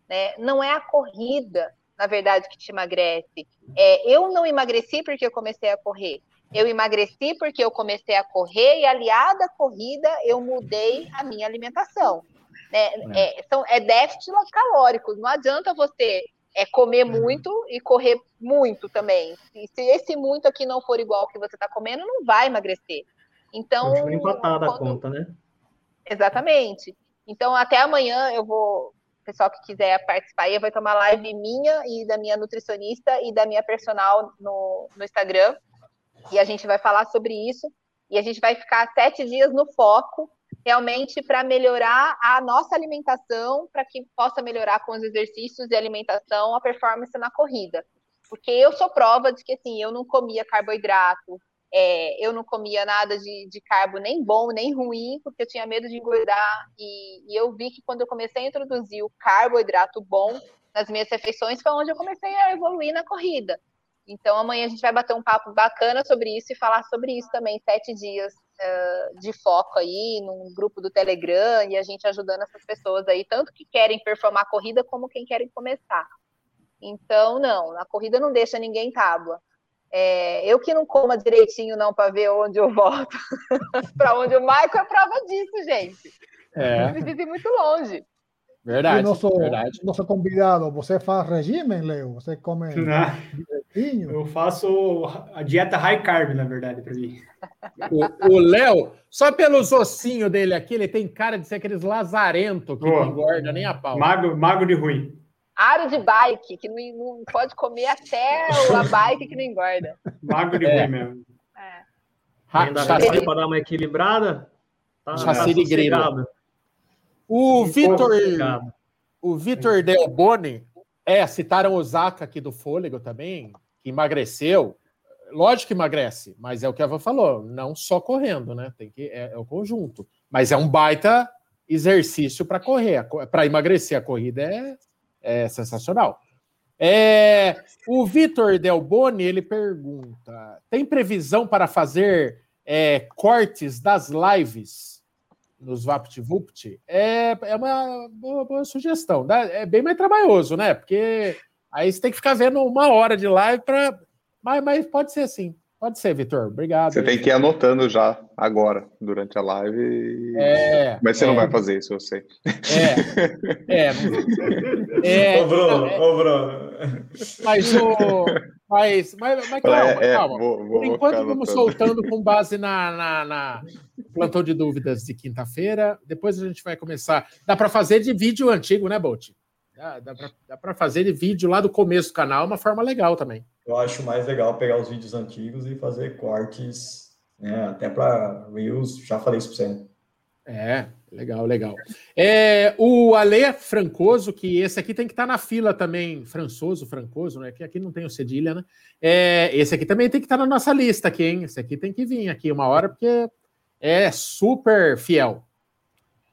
né? Não é a corrida, na verdade, que te emagrece. É, eu não emagreci porque eu comecei a correr. Eu emagreci porque eu comecei a correr e, aliada à corrida, eu mudei a minha alimentação. Né? É. É, são, é déficit calórico. Não adianta você é comer uhum. muito e correr muito também. E se esse muito aqui não for igual ao que você está comendo, não vai emagrecer. Então. Continua empatada quando... a conta, né? Exatamente. Então, até amanhã eu vou. O pessoal que quiser participar aí vai tomar live minha e da minha nutricionista e da minha personal no, no Instagram. E a gente vai falar sobre isso. E a gente vai ficar sete dias no foco realmente para melhorar a nossa alimentação, para que possa melhorar com os exercícios e alimentação a performance na corrida. Porque eu sou prova de que assim, eu não comia carboidrato, é, eu não comia nada de, de carbo nem bom nem ruim, porque eu tinha medo de engordar. E, e eu vi que quando eu comecei a introduzir o carboidrato bom nas minhas refeições, foi onde eu comecei a evoluir na corrida. Então amanhã a gente vai bater um papo bacana sobre isso e falar sobre isso também, sete dias uh, de foco aí, num grupo do Telegram, e a gente ajudando essas pessoas aí, tanto que querem performar a corrida, como quem querem começar. Então, não, a corrida não deixa ninguém tábua. É, eu que não coma direitinho, não, para ver onde eu volto. para onde o Michael é prova disso, gente. É. Não precisa ir muito longe. Verdade, e nosso, verdade. Nosso convidado, você faz regime, Leo? Você come direitinho? Eu faço a dieta high carb, na verdade, para mim. O Léo, só pelos ossinhos dele aqui, ele tem cara de ser aqueles lazarento que não engorda nem a pau. Mago, mago de ruim. Aro de bike, que não, não pode comer até a bike que não engorda. Mago de é. ruim mesmo. É. Ainda para dar uma equilibrada? Tá, chassi de grilo. O Vitor. O Vitor Del Boni, é, citaram o Zaka aqui do Fôlego também, que emagreceu. Lógico que emagrece, mas é o que a Eva falou, não só correndo, né? Tem que, é, é o conjunto. Mas é um baita exercício para correr. Para emagrecer, a corrida é, é sensacional. É, o Vitor Del Boni, ele pergunta: tem previsão para fazer é, cortes das lives nos VaptVupt, é, é uma boa, boa sugestão. É bem mais trabalhoso, né? Porque aí você tem que ficar vendo uma hora de live para. Mas, mas pode ser assim. Pode ser, Vitor. Obrigado. Você tem que ir anotando já agora, durante a live. É, mas você é, não vai fazer isso, eu sei. É. É. é ô, Bruno, é, ô, Bruno. Mas o. Mas, mas, mas calma, é, calma. Vou, vou Por enquanto, vamos soltando com base na, na, na plantão de dúvidas de quinta-feira. Depois a gente vai começar. Dá para fazer de vídeo antigo, né, Bolt? Dá, dá para fazer de vídeo lá do começo do canal, uma forma legal também. Eu acho mais legal pegar os vídeos antigos e fazer cortes, né, até para Reels, já falei isso para você. É, legal, legal. É, o Ale Francoso, que esse aqui tem que estar tá na fila também, Françoso, Francoso, né? Que aqui não tem o cedilha, né? É, esse aqui também tem que estar tá na nossa lista aqui, hein? Esse aqui tem que vir aqui uma hora, porque é super fiel.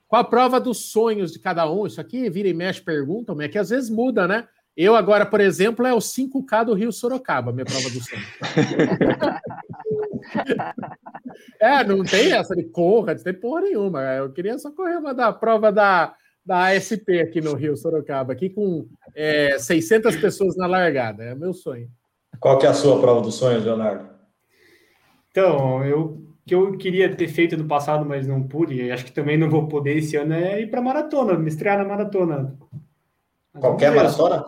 Qual a prova dos sonhos de cada um? Isso aqui vira e mexe, perguntam, é que às vezes muda, né? Eu agora, por exemplo, é o 5K do Rio Sorocaba, minha prova do sonho. é, não tem essa de corra, não tem porra nenhuma. Eu queria só correr uma da prova da, da ASP aqui no Rio Sorocaba, aqui com é, 600 pessoas na largada. É meu sonho. Qual que é a sua prova dos sonhos, Leonardo? Então, eu que eu queria ter feito no passado, mas não pude, e acho que também não vou poder esse ano, é ir para maratona, me estrear na maratona. Qualquer maratona?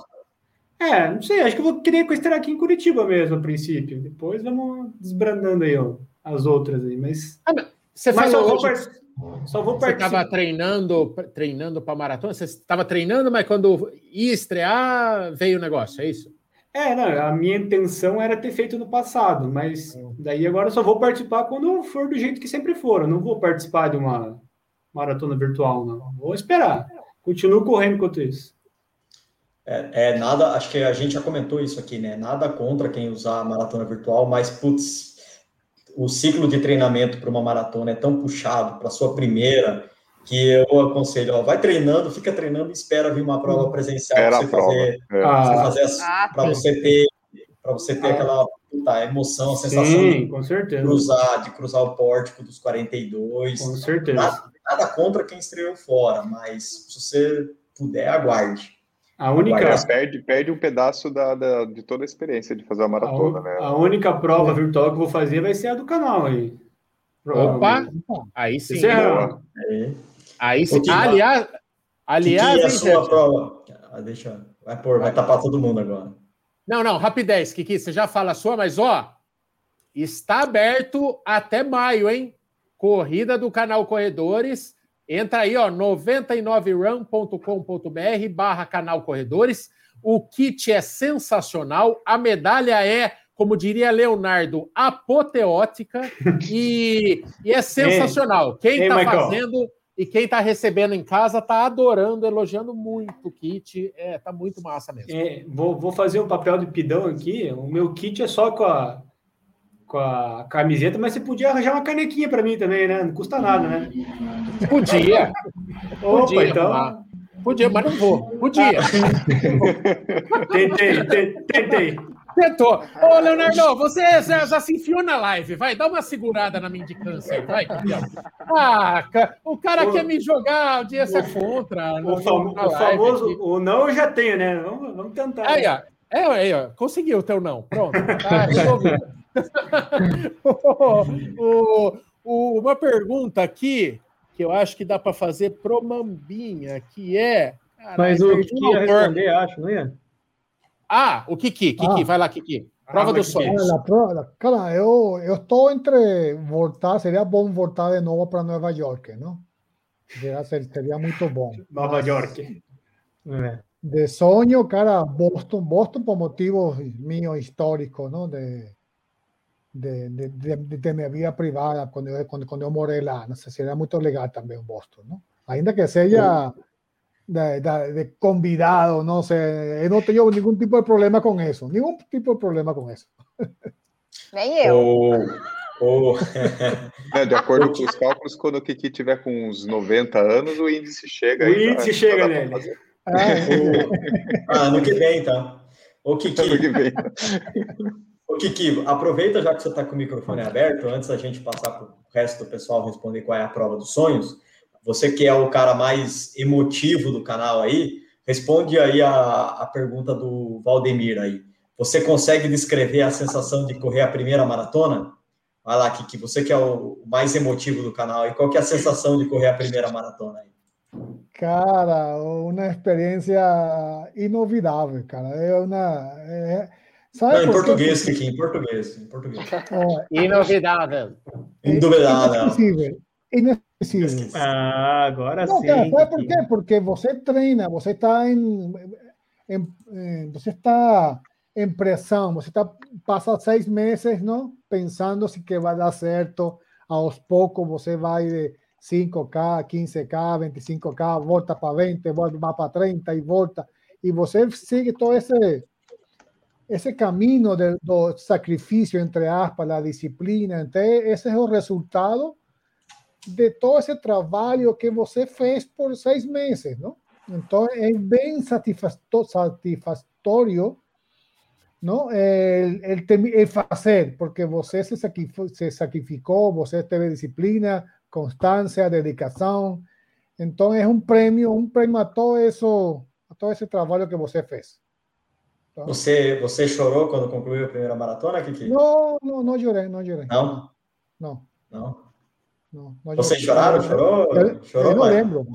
É, não sei, acho que eu vou querer estrear aqui em Curitiba mesmo, a princípio. Depois vamos desbrandando aí ó, as outras aí, mas... Ah, você mas só, vou hoje... só vou Você estava treinando treinando para maratona? Você estava treinando, mas quando ia estrear, veio o negócio, é isso? É, não, a minha intenção era ter feito no passado, mas hum. daí agora eu só vou participar quando for do jeito que sempre for. Eu não vou participar de uma maratona virtual, não. Vou esperar. Continuo correndo enquanto isso. É, é, nada, acho que a gente já comentou isso aqui, né? Nada contra quem usar a maratona virtual, mas putz, o ciclo de treinamento para uma maratona é tão puxado para sua primeira que eu aconselho, ó, vai treinando, fica treinando e espera vir uma prova presencial para você, fazer, é. ah, fazer ah, para você ter para você ter ah. aquela puta, emoção, a sensação Sim, de, com certeza. cruzar, de cruzar o pórtico dos 42. Com certeza. Nada, nada contra quem estreou fora, mas se você puder, aguarde. A única perde, perde um pedaço da, da, de toda a experiência de fazer a maratona, a, né? A única prova virtual que eu vou fazer vai ser a do canal aí. Opa! Aí sim. Aí, aí sim. Que, aliás, aliás, que, é a sua gente... prova? Ah, deixa, vai pôr, vai tapar todo mundo agora. Não, não, rapidez, Kiki, você já fala a sua, mas ó, está aberto até maio, hein? Corrida do canal Corredores. Entra aí, ó, 99run.com.br barra canal Corredores. O kit é sensacional, a medalha é, como diria Leonardo, apoteótica e, e é sensacional. Quem está fazendo e quem está recebendo em casa está adorando, elogiando muito o kit. É, tá muito massa mesmo. É, vou, vou fazer um papel de pidão aqui. O meu kit é só com a, com a camiseta, mas você podia arranjar uma canequinha para mim também, né? Não custa nada, né? Podia. Opa, Podia, então. Podia, mas não vou. Podia. tentei, tentei. Tentou. Ô, Leonardo, você já, já, se enfiou na live. Vai, dá uma segurada na indicância aí, vai. Ah, o cara o... quer me jogar audiência o... contra. O, fam... o famoso, aqui. o não eu já tenho, né? Vamos, vamos tentar. Aí, ó. É, aí, ó. Conseguiu o teu não. Pronto. Tá resolvido. o, o, uma pergunta aqui que eu acho que dá para fazer pro Mambinha, que é. Mas o que ia responder, acho, não ia? Ah, o Kiki, Kiki, ah. vai lá, Kiki. Prova ah, dos sonhos. Cara, eu, eu estou entre voltar, seria bom voltar de novo para Nova York, não? Seria, seria muito bom. Nova York. É. De sonho, cara, Boston, Boston por motivos míos históricos, ¿no? De, de, de, de, de mi vida privada quando eu, quando, quando eu morei lá. Não sei se era muito legal também Boston, não? Ainda que seja de, de, de convidado, não sei, eu não tenho nenhum tipo de problema com isso. Nenhum tipo de problema com isso. Nem eu. É, de acordo com os cálculos, quando o Kiki tiver com uns 90 anos, o índice chega. O aí, índice chega nele. Ah, ah, ano que vem, tá? O Kiki. Ano que vem. Ô, Kiki, aproveita já que você está com o microfone aberto, antes da gente passar para o resto do pessoal responder qual é a prova dos sonhos. Você que é o cara mais emotivo do canal aí, responde aí a, a pergunta do Valdemir aí. Você consegue descrever a sensação de correr a primeira maratona? Vai lá, Kiki, você que é o mais emotivo do canal aí, qual que é a sensação de correr a primeira maratona aí? Cara, uma experiência inovidável, cara. É uma. É Sabe Não, em português, Kiki, em português. Em português. É, Inovidável. Indubidável. Inesquecível. Inesquecível. Ah, agora Não, sim. Cara, sabe por quê? Porque você treina, você está em, em, em, você está em pressão, você está passa seis meses, não, pensando se que vai dar certo. Aos poucos você vai de 5K, 15K, 25K, volta para 20, volta para 30 e volta. E você sigue todo esse ese camino del, sacrificio, entre aspas, la disciplina, entonces ese es el resultado de todo ese trabajo que você fez por seis meses, ¿no? Entonces es bien satisfactorio, ¿no? El, el, el hacer, porque você se, sacrificó, se sacrificó, você teve disciplina, constancia, dedicación. Entonces es un premio, un premio a todo eso, a todo ese trabajo que você fez. Você, você chorou quando concluiu a primeira maratona, Kiki? Não, não, não chorei, não chorei. Não? Não. Não? Não, não Vocês choraram? Chorou? Eu, chorou, eu não lembro.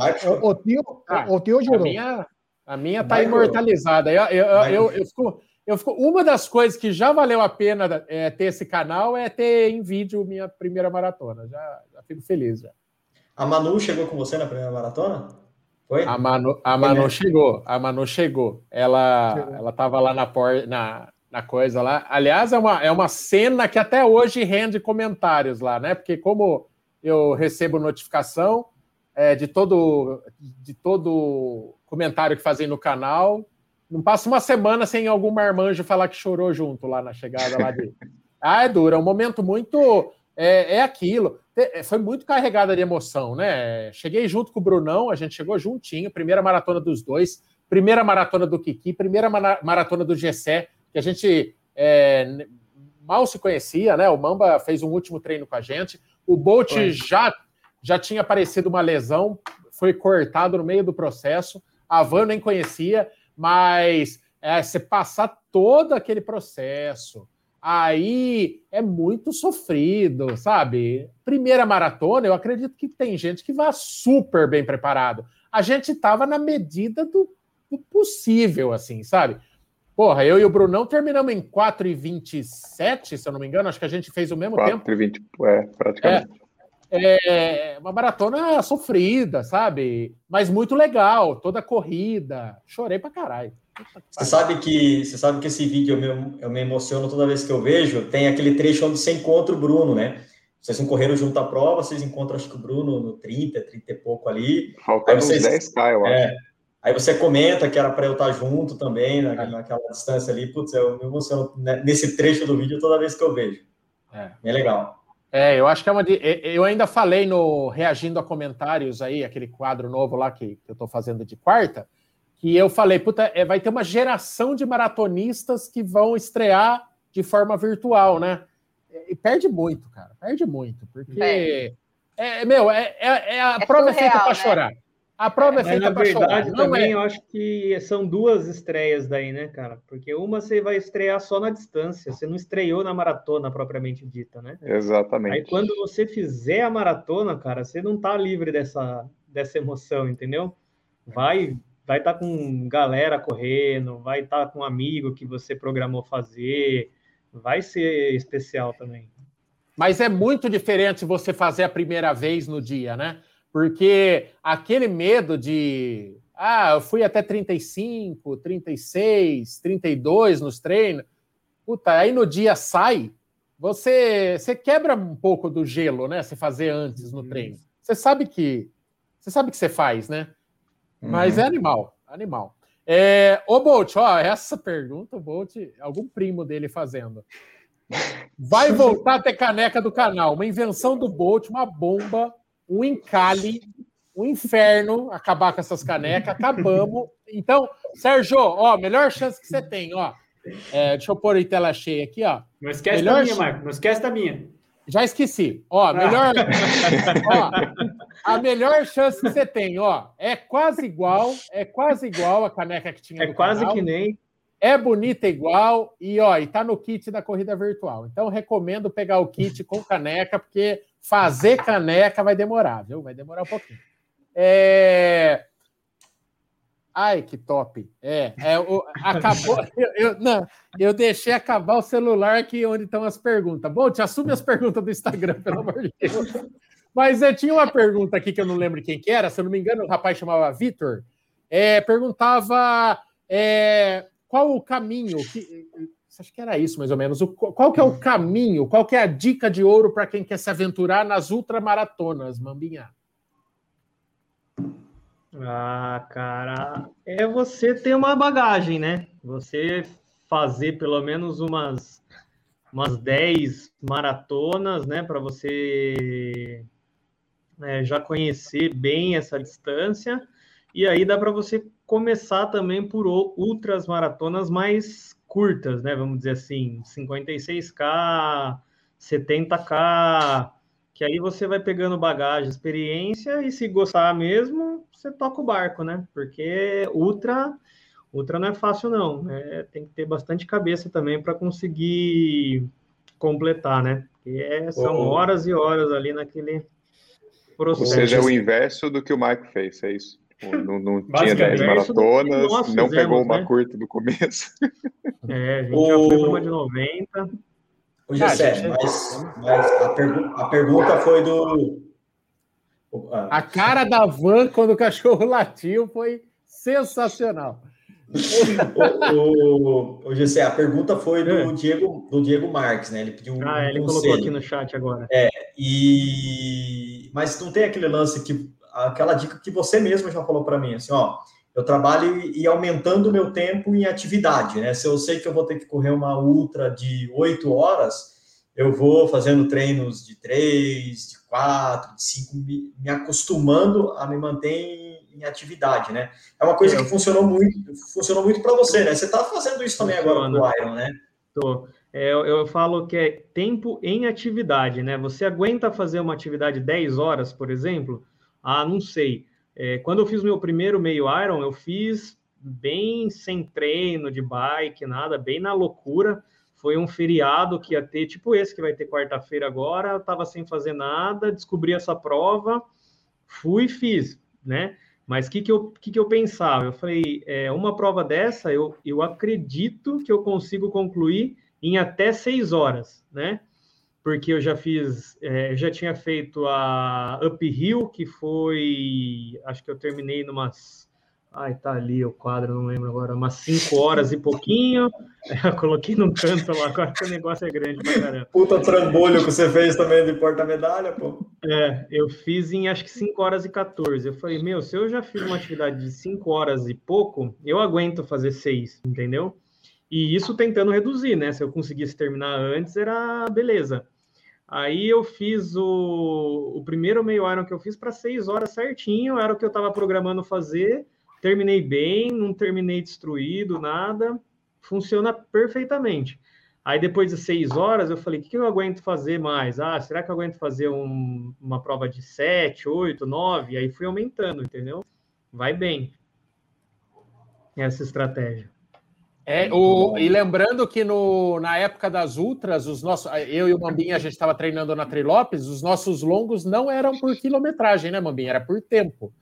O, o, tio, ah, o tio chorou. A minha, a minha tá imortalizada. Eu, eu, eu, eu, fico, eu fico. Uma das coisas que já valeu a pena é, ter esse canal é ter em vídeo minha primeira maratona. Já, já fico feliz. Já. A Manu chegou com você na primeira maratona? Foi? A Manu, a Manu chegou, a Manu chegou. Ela, chegou. ela tava lá na, por, na, na coisa lá. Aliás, é uma, é uma cena que até hoje rende comentários lá, né? Porque como eu recebo notificação é, de todo de todo comentário que fazem no canal, não passa uma semana sem algum marmanjo falar que chorou junto lá na chegada lá de. ah, é duro, é um momento muito. É, é aquilo. foi muito carregada de emoção, né? Cheguei junto com o Brunão, a gente chegou juntinho, primeira maratona dos dois, primeira maratona do Kiki, primeira maratona do Gessé, que a gente é, mal se conhecia, né? O Mamba fez um último treino com a gente. O Bolt já, já tinha aparecido uma lesão, foi cortado no meio do processo. A Van nem conhecia, mas é, você passar todo aquele processo, aí é muito sofrido, sabe? Primeira maratona, eu acredito que tem gente que vá super bem preparado. A gente estava na medida do, do, possível, assim, sabe? Porra, eu e o Brunão terminamos em 4 e 27, se eu não me engano, acho que a gente fez o mesmo 4 tempo. 4 e 20, é, praticamente. É, é uma maratona sofrida, sabe? Mas muito legal, toda corrida. Chorei pra caralho. Você sabe que você sabe que esse vídeo eu me, eu me emociono toda vez que eu vejo. Tem aquele trecho onde você encontra o Bruno, né? Vocês não correram junto à prova, vocês encontram acho que o Bruno no 30, 30 e pouco ali. Faltando vocês, uns 10k, eu acho. É, aí você comenta que era para eu estar junto também, na, naquela distância ali. Putz, eu me emociono nesse trecho do vídeo toda vez que eu vejo. É, é legal. É, eu acho que é uma. De, eu ainda falei no Reagindo a Comentários aí, aquele quadro novo lá que, que eu estou fazendo de quarta, que eu falei, puta, é, vai ter uma geração de maratonistas que vão estrear de forma virtual, né? E perde muito, cara, perde muito, porque. É, é meu, é, é, é a é prova surreal, é feita para né? chorar. A prova é feita para chorar. Na verdade, também é... eu acho que são duas estreias daí, né, cara? Porque uma você vai estrear só na distância, você não estreou na maratona propriamente dita, né? Exatamente. Aí quando você fizer a maratona, cara, você não tá livre dessa, dessa emoção, entendeu? Vai vai estar tá com galera correndo, vai estar tá com um amigo que você programou fazer, vai ser especial também. Mas é muito diferente você fazer a primeira vez no dia, né? Porque aquele medo de. Ah, eu fui até 35, 36, 32 nos treinos. Puta, aí no dia sai, você, você quebra um pouco do gelo, né? Se fazer antes no treino. Você sabe que. Você sabe que você faz, né? Mas é uhum. animal, animal. É, ô Bolt, ó, essa pergunta, o Bolt, algum primo dele fazendo. Vai voltar a ter caneca do canal, uma invenção do Bolt, uma bomba um encalhe, um inferno acabar com essas canecas. Acabamos. Então, Sérgio, ó, melhor chance que você tem, ó. É, deixa eu pôr em tela cheia aqui, ó. Não esquece melhor da minha, Marco. Não esquece da minha. Já esqueci. Ó, ah. melhor. ó, a melhor chance que você tem, ó, é quase igual, é quase igual a caneca que tinha. É quase canal. que nem. É bonita igual e ó, e tá no kit da corrida virtual. Então recomendo pegar o kit com caneca porque fazer caneca vai demorar, viu? Vai demorar um pouquinho. É... Ai, que top. É, é o, acabou. Eu, eu, não, eu deixei acabar o celular aqui onde estão as perguntas. Bom, te assume as perguntas do Instagram, pelo amor de Deus. Mas é, tinha uma pergunta aqui que eu não lembro quem que era, se eu não me engano, o rapaz chamava Vitor. É, perguntava é, qual o caminho que acho que era isso mais ou menos. O, qual que é o caminho, qual que é a dica de ouro para quem quer se aventurar nas ultramaratonas, Mambinha? Ah, cara, é você ter uma bagagem, né? Você fazer pelo menos umas umas 10 maratonas, né, para você é, já conhecer bem essa distância. E aí dá para você começar também por outras maratonas mais curtas, né? Vamos dizer assim, 56K, 70K, que aí você vai pegando bagagem, experiência, e se gostar mesmo, você toca o barco, né? Porque ultra, ultra não é fácil, não. É, tem que ter bastante cabeça também para conseguir completar, né? Porque é, são oh. horas e horas ali naquele processo. Ou seja, é o inverso do que o Mike fez, é isso? Não, não tinha 10 maratonas, não pegou uma né? curta do começo. É, a gente o... já foi para uma de 90. O Gessé, ah, mas, mas a, pergu a, pergunta foi do. A cara da van quando o cachorro latiu foi sensacional. o, o, o Gessé, a pergunta foi do, é. Diego, do Diego Marques, né? Ele pediu um. Ah, ele conselho. colocou aqui no chat agora. É, e. Mas não tem aquele lance que aquela dica que você mesmo já falou para mim, assim, ó, eu trabalho e aumentando o meu tempo em atividade, né? Se eu sei que eu vou ter que correr uma ultra de oito horas, eu vou fazendo treinos de três, de quatro, de cinco, me, acostumando a me manter em, atividade, né? É uma coisa que funcionou muito, funcionou muito para você, né? Você está fazendo isso também agora no Iron, né? Tô. É, eu, eu falo que é tempo em atividade, né? Você aguenta fazer uma atividade 10 horas, por exemplo? Ah, não sei. É, quando eu fiz meu primeiro meio Iron, eu fiz bem sem treino de bike, nada, bem na loucura foi um feriado que ia ter, tipo esse que vai ter quarta-feira agora, eu estava sem fazer nada, descobri essa prova, fui e fiz, né? Mas o que, que, eu, que, que eu pensava? Eu falei, é, uma prova dessa, eu, eu acredito que eu consigo concluir em até seis horas, né? Porque eu já fiz, é, já tinha feito a Uphill, que foi, acho que eu terminei numas Ai, tá ali o quadro, não lembro agora, umas 5 horas e pouquinho. Eu coloquei num canto lá, agora que o negócio é grande pra caramba. Puta trambolho que você fez também de porta-medalha, pô. É, eu fiz em acho que 5 horas e 14. Eu falei, meu, se eu já fiz uma atividade de 5 horas e pouco, eu aguento fazer 6, entendeu? E isso tentando reduzir, né? Se eu conseguisse terminar antes, era beleza. Aí eu fiz o, o primeiro meio Iron que eu fiz para 6 horas certinho, era o que eu estava programando fazer terminei bem, não terminei destruído, nada, funciona perfeitamente. Aí depois de seis horas eu falei, o que eu aguento fazer mais? Ah, será que eu aguento fazer um, uma prova de sete, oito, nove? Aí fui aumentando, entendeu? Vai bem essa estratégia. É, o, e lembrando que no, na época das ultras, os nossos, eu e o Mambinha, a gente estava treinando na Trilopes, os nossos longos não eram por quilometragem, né, Mambinha? Era por tempo.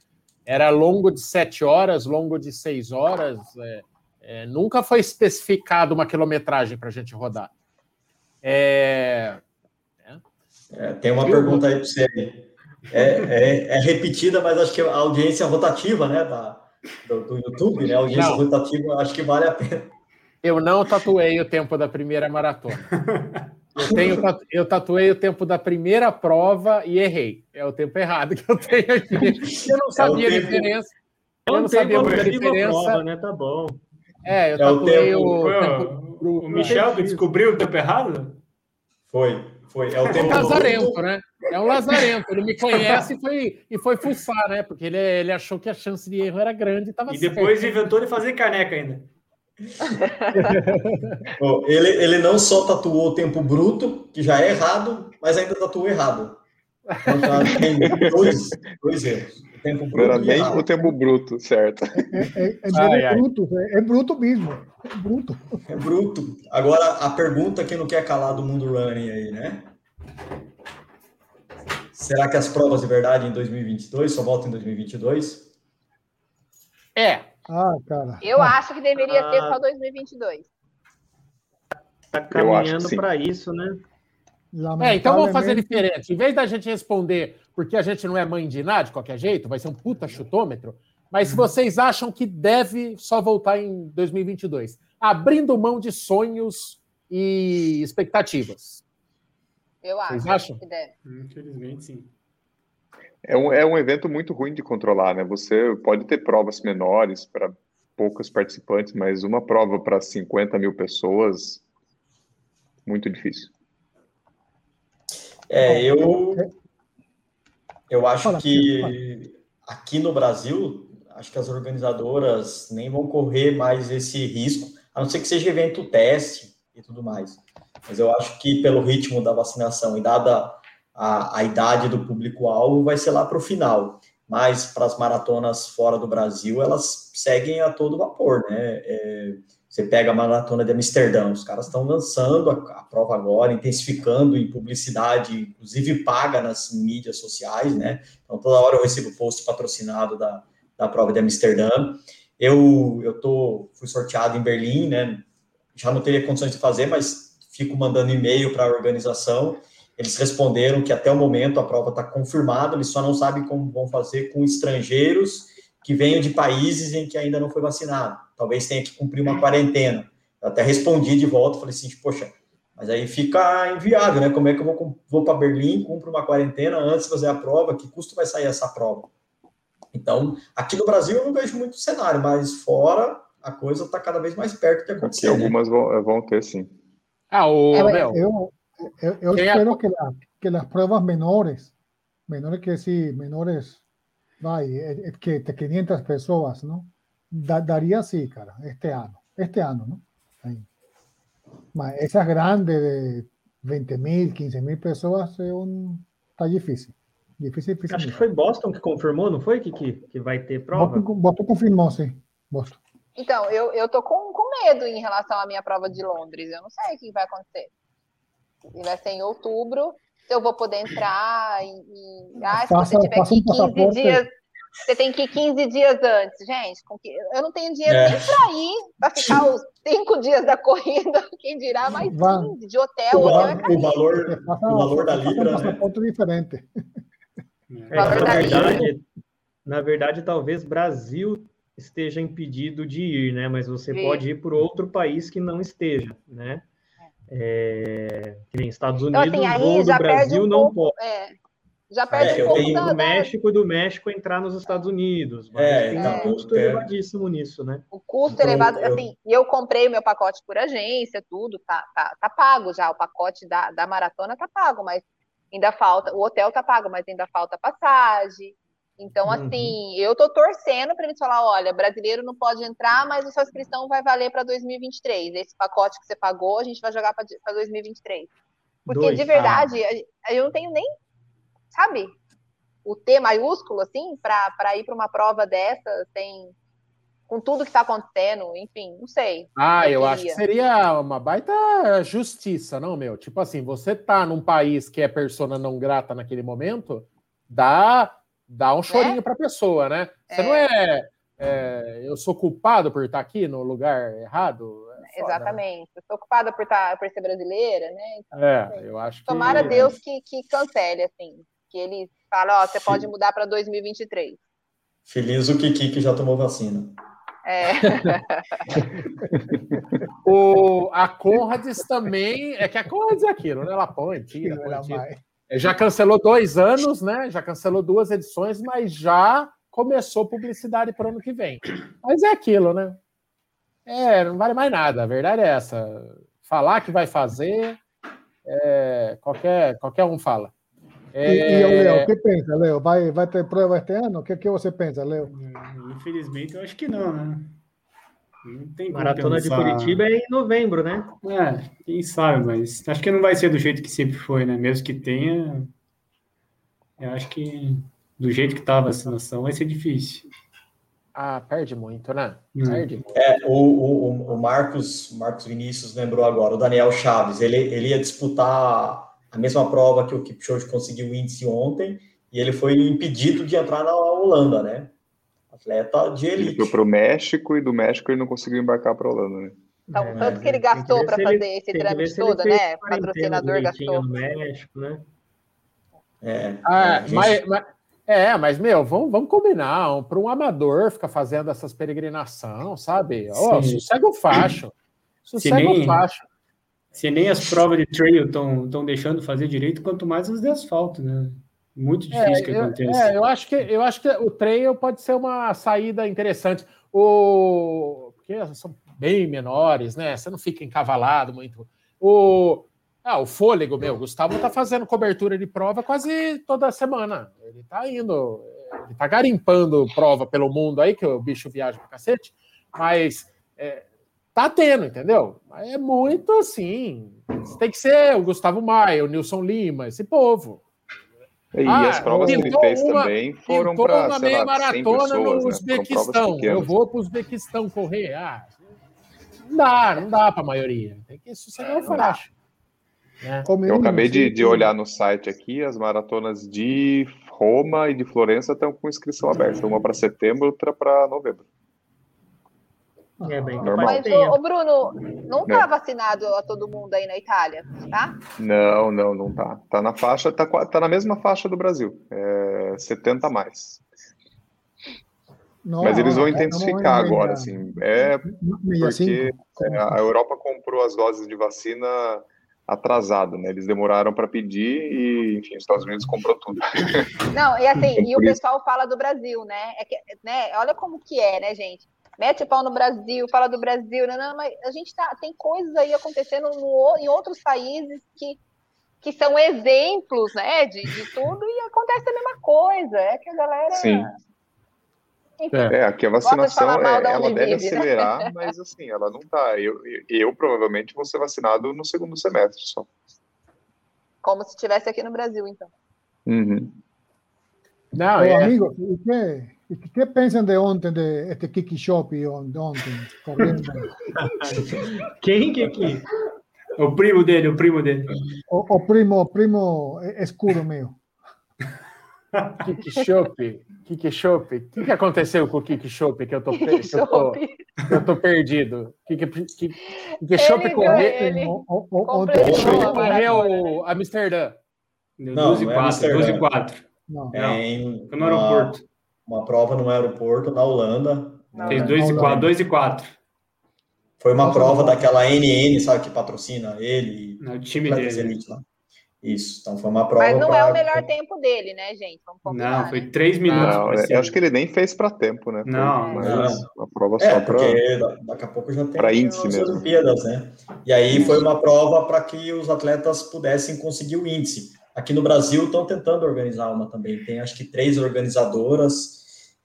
Era longo de sete horas, longo de seis horas. É, é, nunca foi especificado uma quilometragem para a gente rodar. É... é tem uma pergunta aí para você. É, é, é, repetida, mas acho que a audiência rotativa, né, da, do, do YouTube, né, a audiência não. rotativa, acho que vale a pena. Eu não tatuei o tempo da primeira maratona. Eu, tenho, eu tatuei o tempo da primeira prova e errei. É o tempo errado que eu tenho aqui. Eu não sabia é a diferença. Eu não sabia a diferença. Prova, né? Tá bom. É, eu é tatuei o, o, tempo, o, o Michel que descobriu o tempo errado? Foi, foi. É o tempo é lazarento, né? É um lazarento. Ele me conhece e foi, e foi fuçar, né? Porque ele, ele achou que a chance de erro era grande e E depois certo. inventou de fazer caneca ainda. ele, ele não só tatuou o tempo bruto, que já é errado, mas ainda tatuou errado. Então, tem dois, dois erros. O tempo bruto Era bem o tempo bruto, certo. É, é, é, ai, ai. bruto, é, é, bruto mesmo. É bruto. É bruto. Agora, a pergunta que não quer calar do mundo running aí, né? Será que as provas de verdade em 2022 só voltam em 2022? É, ah, cara. Eu ah. acho que deveria ah. ter só 2022. Tá caminhando para isso, né? É, então vamos fazer diferente. Em vez da gente responder porque a gente não é mãe de nada de qualquer jeito, vai ser um puta chutômetro. Mas se uhum. vocês acham que deve só voltar em 2022, abrindo mão de sonhos e expectativas. Eu acho vocês acham? que deve. Infelizmente, sim. É um, é um evento muito ruim de controlar, né? Você pode ter provas menores para poucos participantes, mas uma prova para 50 mil pessoas, muito difícil. É, eu, eu acho que aqui no Brasil, acho que as organizadoras nem vão correr mais esse risco, a não ser que seja evento teste e tudo mais. Mas eu acho que pelo ritmo da vacinação e dada a, a idade do público-alvo vai ser lá para o final. Mas para as maratonas fora do Brasil, elas seguem a todo vapor, né? É, você pega a maratona de Amsterdã, os caras estão lançando a, a, prova agora, intensificando em publicidade, inclusive paga nas mídias sociais, né? Então toda hora eu recebo post patrocinado da, da prova de Amsterdã. Eu, eu tô, fui sorteado em Berlim, né? Já não teria condições de fazer, mas fico mandando e-mail para a organização eles responderam que até o momento a prova está confirmada, eles só não sabem como vão fazer com estrangeiros que venham de países em que ainda não foi vacinado. Talvez tenha que cumprir uma quarentena. Eu até respondi de volta, falei assim, poxa, mas aí fica inviável, né? Como é que eu vou, vou para Berlim, cumpro uma quarentena antes de fazer a prova? Que custo vai sair essa prova? Então, aqui no Brasil eu não vejo muito cenário, mas fora a coisa está cada vez mais perto de acontecer. Aqui algumas né? vão, vão ter, sim. Ah, o é, eu, Eu, eu espero que, la, que las pruebas menores, menores que sí, menores, vai, que de 500 pessoas, ¿no? Da, daría sí, cara, este año, este año, ¿no? Ahí. Esas grandes de 20 mil, 15 mil pessoas é um, tá difícil. Difícil, difícil. Acho que foi Boston que confirmou, não foi, Kiki? Que vai ter prova? Boston, Boston confirmou, sim. Boston. Então, eu, eu tô com, com medo em relação à minha prova de Londres. Eu não sei o que vai acontecer. E vai ser em outubro. Se eu vou poder entrar e. e... Ah, se você tiver aqui 15 dias. Você tem que ir 15 dias antes, gente. Eu não tenho dinheiro é. nem para ir, para ficar os cinco dias da corrida, quem dirá mais 15 de hotel. O, hotel é o valor, o valor da Libra. É um ponto diferente. É, na, verdade, na verdade, talvez Brasil esteja impedido de ir, né? Mas você Sim. pode ir por outro país que não esteja, né? É, que nem Estados Unidos, então, assim, voo do Brasil um não pouco, pode. É, já perde é, um pouco da, do México e do México entrar nos Estados Unidos. Mas é, tem então, um custo é. elevadíssimo nisso, né? O custo então, elevado, eu... assim, eu comprei o meu pacote por agência, tudo, tá, tá, tá pago já. O pacote da, da maratona tá pago, mas ainda falta, o hotel tá pago, mas ainda falta passagem. Então, uhum. assim, eu tô torcendo para eles falar, olha, brasileiro não pode entrar, mas a sua inscrição vai valer para 2023. Esse pacote que você pagou, a gente vai jogar para 2023. Porque, Dois, de verdade, ah. eu não tenho nem, sabe, o T maiúsculo, assim, para ir para uma prova dessa, sem, com tudo que está acontecendo, enfim, não sei. Ah, eu, eu acho que seria uma baita justiça, não, meu? Tipo assim, você tá num país que é persona não grata naquele momento, dá dá um chorinho é? para a pessoa, né? Você é. não é, é, eu sou culpado por estar aqui no lugar errado? É foda, né? Exatamente. Né? Eu sou culpada por, estar, por ser brasileira, né? Então, é, eu acho que... Tomara Deus que, que cancele, assim, que ele fala, ó, você pode mudar para 2023. Feliz o Kiki que já tomou vacina. É. o, a Conrads também. É que a Conrads é aquilo, né? Ela põe, tira, põe, tira. Já cancelou dois anos, né? Já cancelou duas edições, mas já começou publicidade para o ano que vem. Mas é aquilo, né? É, não vale mais nada. A verdade é essa. Falar que vai fazer, é, qualquer, qualquer um fala. É... E, e o Léo, o que pensa, Léo? Vai, vai ter prova este ano? O que, que você pensa, Léo? Infelizmente, eu acho que não, né? Maratona de Curitiba é em novembro, né? É, quem sabe, mas acho que não vai ser do jeito que sempre foi, né? Mesmo que tenha, eu acho que do jeito que estava a vacinação vai ser difícil. Ah, perde muito, né? Hum. Perde muito. É, o, o, o Marcos, Marcos Vinícius lembrou agora, o Daniel Chaves, ele, ele ia disputar a mesma prova que o Kipchoge conseguiu o índice ontem, e ele foi impedido de entrar na Holanda, né? Atleta de elite. Ele foi para o México e do México ele não conseguiu embarcar para a Holanda, né? Então, é, tanto que ele gastou para fazer ele, esse trâmite todo, né? O patrocinador gastou. No México, né? É, ah, gente... mas, mas, é, mas, meu, vamos, vamos combinar. Para um amador ficar fazendo essas peregrinações, sabe? Oh, sossega o facho. Sossega nem, o facho. Se nem as provas de trail estão deixando fazer direito, quanto mais as de asfalto, né? Muito é, difícil é, que aconteça. É, eu acho que eu acho que o trail pode ser uma saída interessante. O porque são bem menores, né? Você não fica encavalado muito. O ah, o fôlego, meu, o Gustavo tá fazendo cobertura de prova quase toda semana. Ele tá indo, ele tá garimpando prova pelo mundo aí, que o bicho viaja pra cacete, mas é, tá tendo, entendeu? É muito assim. Tem que ser o Gustavo Maia, o Nilson Lima, esse povo. E ah, as provas que ele fez uma, também foram para uma meia maratona no né? Uzbequistão. Eu vou para o Uzbequistão correr. Ah, não dá, não dá para a maioria. Tem que sossegar o facho. Né? Eu acabei de, de olhar no site aqui, as maratonas de Roma e de Florença estão com inscrição aberta. Uma para setembro, outra para novembro. É bem normal. Mas, ô, Bruno, não tá é. vacinado a todo mundo aí na Itália, tá? Não, não, não tá. Tá na faixa, tá, tá na mesma faixa do Brasil. É 70 mais. Não, Mas eles vão é, intensificar agora, assim. É porque a Europa comprou as doses de vacina atrasado, né? Eles demoraram para pedir e, enfim, os Estados Unidos comprou tudo. Não, e assim, e o pessoal fala do Brasil, né? É que, né? Olha como que é, né, gente? Mete pau no Brasil, fala do Brasil, não, não, mas a gente tá, tem coisas aí acontecendo no, em outros países que que são exemplos, né, de, de tudo, e acontece a mesma coisa. É que a galera. Sim. Enfim, É, aqui a de vacinação, falar mal é, ela deve vive, né? acelerar, mas assim, ela não tá. Eu, eu, eu provavelmente vou ser vacinado no segundo semestre só. como se estivesse aqui no Brasil, então. Uhum. Não, Ô, é, amigos, ¿y qué, y qué piensan de ontem, de este Kiki Shop de ontem? Quem que que? O primo dele, o primo dele. O, o primo, primo escuro meu. Kiki Shop, Kiki Shop. O que, que aconteceu com o Kiki Shop que eu tô, que eu tô, eu tô perdido? Kiki, Kiki, Kiki Shop Ele correu, O- o- o- correu Amsterdã. Não, 12 e não é 4, Amsterdã. 12 e 4. não. É em no aeroporto. Uma, prova no aeroporto, na Holanda. Não, Fez não. 2 e não, 4, não. 2 e 4. Foi uma Nossa, prova daquela NN, sabe, que patrocina ele. No time Atletas dele. Elite lá. Isso, então foi uma prova. Mas não é pra- o melhor tempo dele, né, gente? Não, foi né? 3 minutos. Não, eu acho que ele nem fez para tempo, né? Foi Não, mais não. uma prova É, só para. porque daqui a pouco já tem Pra índice as mesmo. Olimpíadas, né? E aí foi uma prova para que os atletas pudessem conseguir o índice. Aqui no Brasil estão tentando organizar uma também. Tem acho que três organizadoras.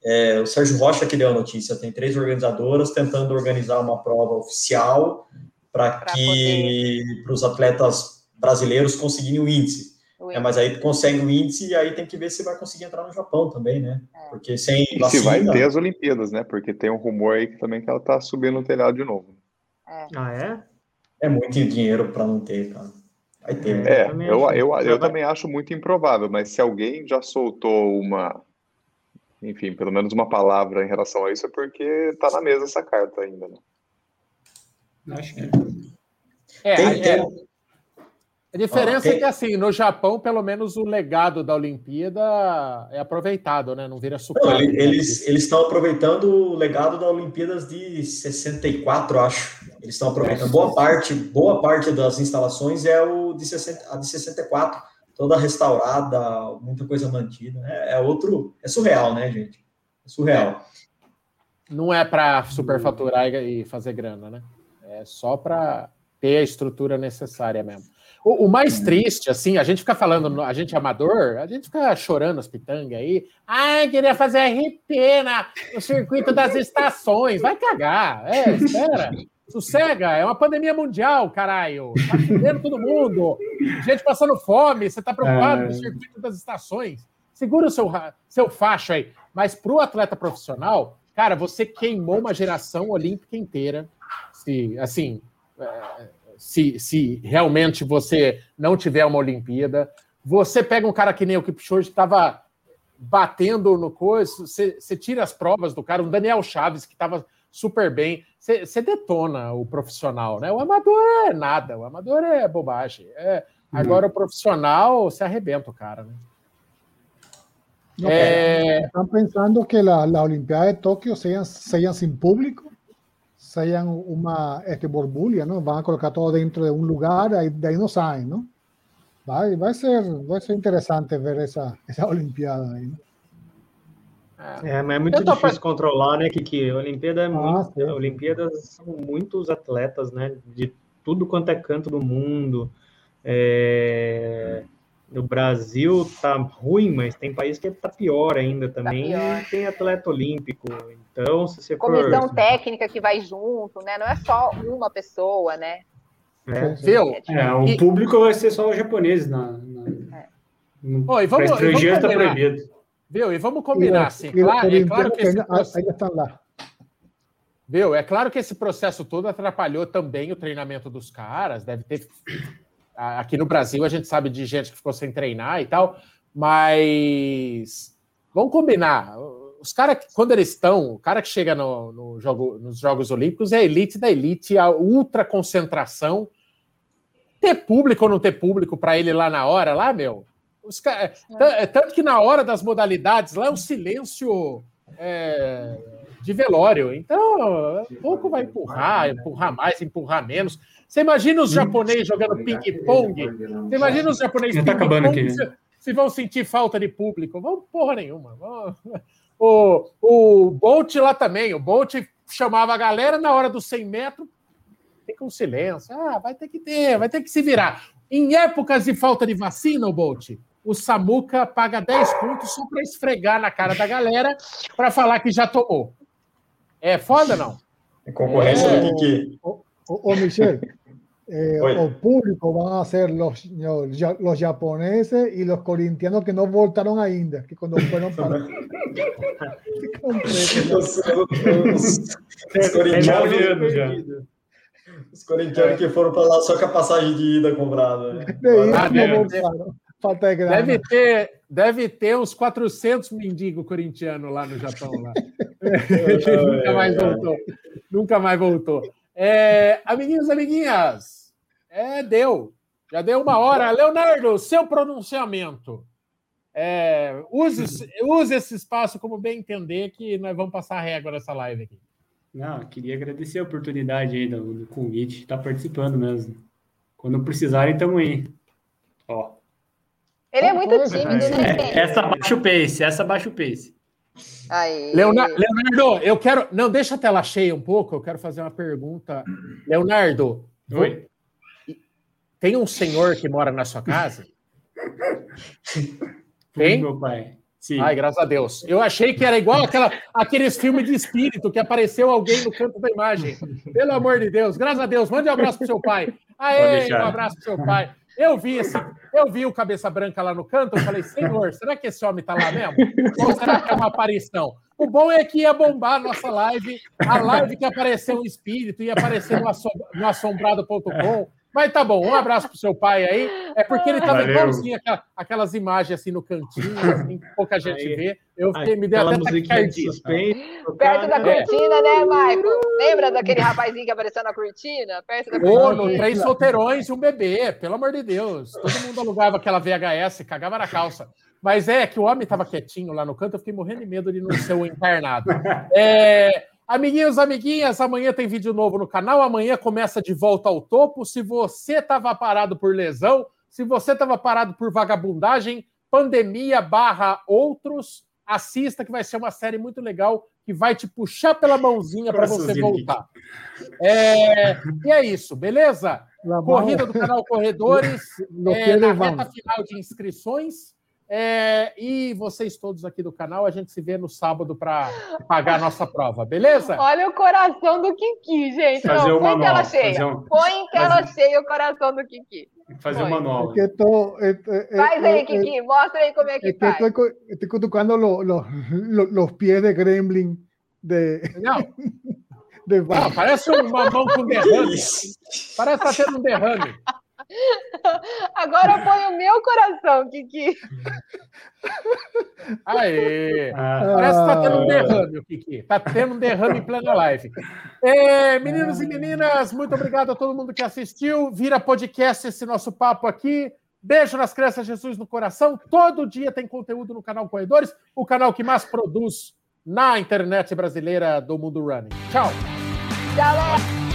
É, o Sérgio Rocha que deu a notícia. Tem três organizadoras tentando organizar uma prova oficial para que para os atletas brasileiros conseguirem o índice. O É, mas aí tu consegue o índice e aí tem que ver se vai conseguir entrar no Japão também, né? É. Porque sem E se vai vacina- ter as Olimpíadas, né? Porque tem um rumor aí que também que ela tá subindo no telhado de novo. Ah, é? É muito dinheiro para não ter, cara. Vai ter. É, também eu, eu, eu vai- também acho muito improvável, mas se alguém já soltou uma, enfim, pelo menos uma palavra em relação a isso, é porque tá na mesa essa carta ainda, né? Acho que. É, Tem- é, tem- a diferença tem- é que, assim, no Japão, pelo menos o legado da Olimpíada é aproveitado, né? Não vira sucata. ele- eles eles estão aproveitando o legado da Olimpíadas de 64, acho. Eles estão aproveitando boa parte, boa parte das instalações é o de 60, a de 64, toda restaurada, muita coisa mantida. É, é outro, é surreal, né, gente? É surreal. Não é para superfaturar e fazer grana, né? É só para ter a estrutura necessária mesmo. O, o mais triste, assim, a gente fica falando, a gente é amador, a gente fica chorando as pitangas aí. Ai, queria fazer RP na, no circuito das estações. Vai cagar. É, espera. Sossega, é uma pandemia mundial, caralho. Tá fudendo todo mundo. Gente passando fome, você tá preocupado É. com o circuito das estações. Segura o seu, seu facho aí. Mas pro atleta profissional, cara, você queimou uma geração olímpica inteira. Se, assim, é, se, se realmente você não tiver uma Olimpíada, você pega um cara que nem o Kipchoge, que estava batendo no coisa, você, você tira as provas do cara, um Daniel Chaves, que estava super bem, você, detona o profissional, né? O amador é nada, o amador é bobagem. É, agora o profissional, se arrebenta o cara, né? No, É, Están pensando que la, la Olimpiada de Tokio sean, sean sin público, sean una este, borbulia, ¿no? Van a colocar todo dentro de un lugar, ahí, de ahí no salen, ¿no? Va, va, a ser, va a ser interesante ver esa, esa Olimpiada ahí, ¿no? É, mas é muito difícil controlar, né, Kiki? A Olimpíada é muito. sim. a Olimpíadas são muitos atletas, né? De tudo quanto é canto do mundo. É, No Brasil tá ruim, mas tem país que tá pior ainda também. pior. e tem atleta olímpico. Então, se você for. Comissão técnica que vai junto, né? Não é só uma pessoa, né? É, viu? É, o E- público vai ser só os japoneses. Na, na, É. no, vamos- pra estrangeiro e vamos está combinar. proibido. Viu? E vamos combinar, assim, y claro, é claro que esse processo- ahí están lá. Viu? É claro que esse processo todo atrapalhou também o treinamento dos caras. Deve ter. Aqui no Brasil a gente sabe de gente que ficou sem treinar e tal, mas vamos combinar. Os caras, quando eles estão, o cara que chega no, no jogo, nos Jogos Olímpicos é a elite da elite, a ultra concentração. Ter público ou não ter público para ele lá na hora, lá, meu. Os ca- t- Tanto que na hora das modalidades lá é um silêncio é, de velório. Então, pouco vai empurrar, empurrar mais, empurrar menos. Você imagina os japoneses jogando ping-pong? Você imagina os japoneses tá acabando aqui, se, se vão sentir falta de público? Vão porra nenhuma. Vão- O, o Bolt lá também. O Bolt chamava a galera na hora dos 100 metros, fica um silêncio. Ah, vai ter que ter, vai ter que se virar. Em épocas de falta de vacina, o Bolt, o Samuca paga 10 pontos só para esfregar na cara da galera para falar que já tomou. É foda, não? É concorrência é, do Kiki. Ô, ô, Michel, eh, o público van a ser los, los, los, japoneses y los corintianos que no voltaron ainda, que cuando fueron para... os, os, os corintianos, os corintianos que foram para lá só com a passagem de ida comprada. Né? Ah, Falta de grana. Deve ter, deve ter uns 400 mendigos corintianos lá no Japão. Lá. nunca mais voltou. Nunca mais voltou. É, amiguinhos, amiguinhas, é, deu. Já deu uma hora. Leonardo, seu pronunciamento. É, use, use esse espaço como bem entender que nós vamos passar a régua nessa live aqui. Não, queria agradecer a oportunidade aí do, do convite, estar tá participando mesmo. Quando precisarem, estamos aí. Ó. Ele é muito tímido, né? É, essa baixa o pace, essa baixa o pace. Aí. Leonardo, Leonardo, eu quero. Não, deixa a tela cheia um pouco, eu quero fazer uma pergunta. Leonardo, Oi. tem um senhor que mora na sua casa? Tem? Meu pai. Sim. Ai, graças a Deus. Eu achei que era igual aquela, aqueles filmes de espírito que apareceu alguém no canto da imagem. Pelo amor de Deus, graças a Deus, mande um abraço pro seu pai. Aê, um abraço pro seu pai. Eu vi esse, eu vi o cabeça branca lá no canto, eu falei, senhor, será que esse homem tá lá mesmo? Ou será que é uma aparição? O bom é que ia bombar a nossa live, a live que apareceu um espírito, ia aparecer no assombrado.com, mas tá bom, um abraço pro seu pai aí. É porque ele tava igualzinho aquelas, aquelas imagens assim no cantinho, assim, pouca gente aí, vê. Eu fiquei, me deu até taquicardia. Perto da cortina, né, Maicon? Lembra daquele rapazinho que apareceu na cortina? Perto da cortina. Ô, no Três Solteirões e um bebê, pelo amor de Deus. Todo mundo alugava aquela VHS, cagava na calça. Mas é que o homem tava quietinho lá no canto, eu fiquei morrendo de medo de não ser o encarnado. É, Amiguinhos, amiguinhas, amanhã tem vídeo novo no canal. Amanhã começa de volta ao topo. Se você estava parado por lesão, se você estava parado por vagabundagem, pandemia barra outros, assista que vai ser uma série muito legal que vai te puxar pela mãozinha para você voltar. É, e é isso, beleza? Corrida do canal Corredores, é, na reta final de inscrições. É, e vocês todos aqui do canal, a gente se vê no sábado para pagar a nossa prova, beleza? Olha o coração do Kiki, gente. Fazer Não, põe tela cheia. Um... Põe em tela Fazer... cheia o coração do Kiki. Fazer uma nova. É tô, é, é, faz aí, Kiki. Mostra aí como é que faz. Estou, estou cutucando los pies de Gremlin. De... Não. De... Não, parece uma mão com derrame. Parece está tendo um derrame. Agora põe o meu coração, Kiki. Aê! Ah. Parece que tá tendo um derrame, Kiki. Tá tendo um derrame em plena live. É, meninos e meninas, muito obrigado a todo mundo que assistiu. Vira podcast esse nosso papo aqui. Beijo nas crianças, Jesus no coração. Todo dia tem conteúdo no canal Corredores, o canal que mais produz na internet brasileira do Mundo Running. Tchau. Tchau,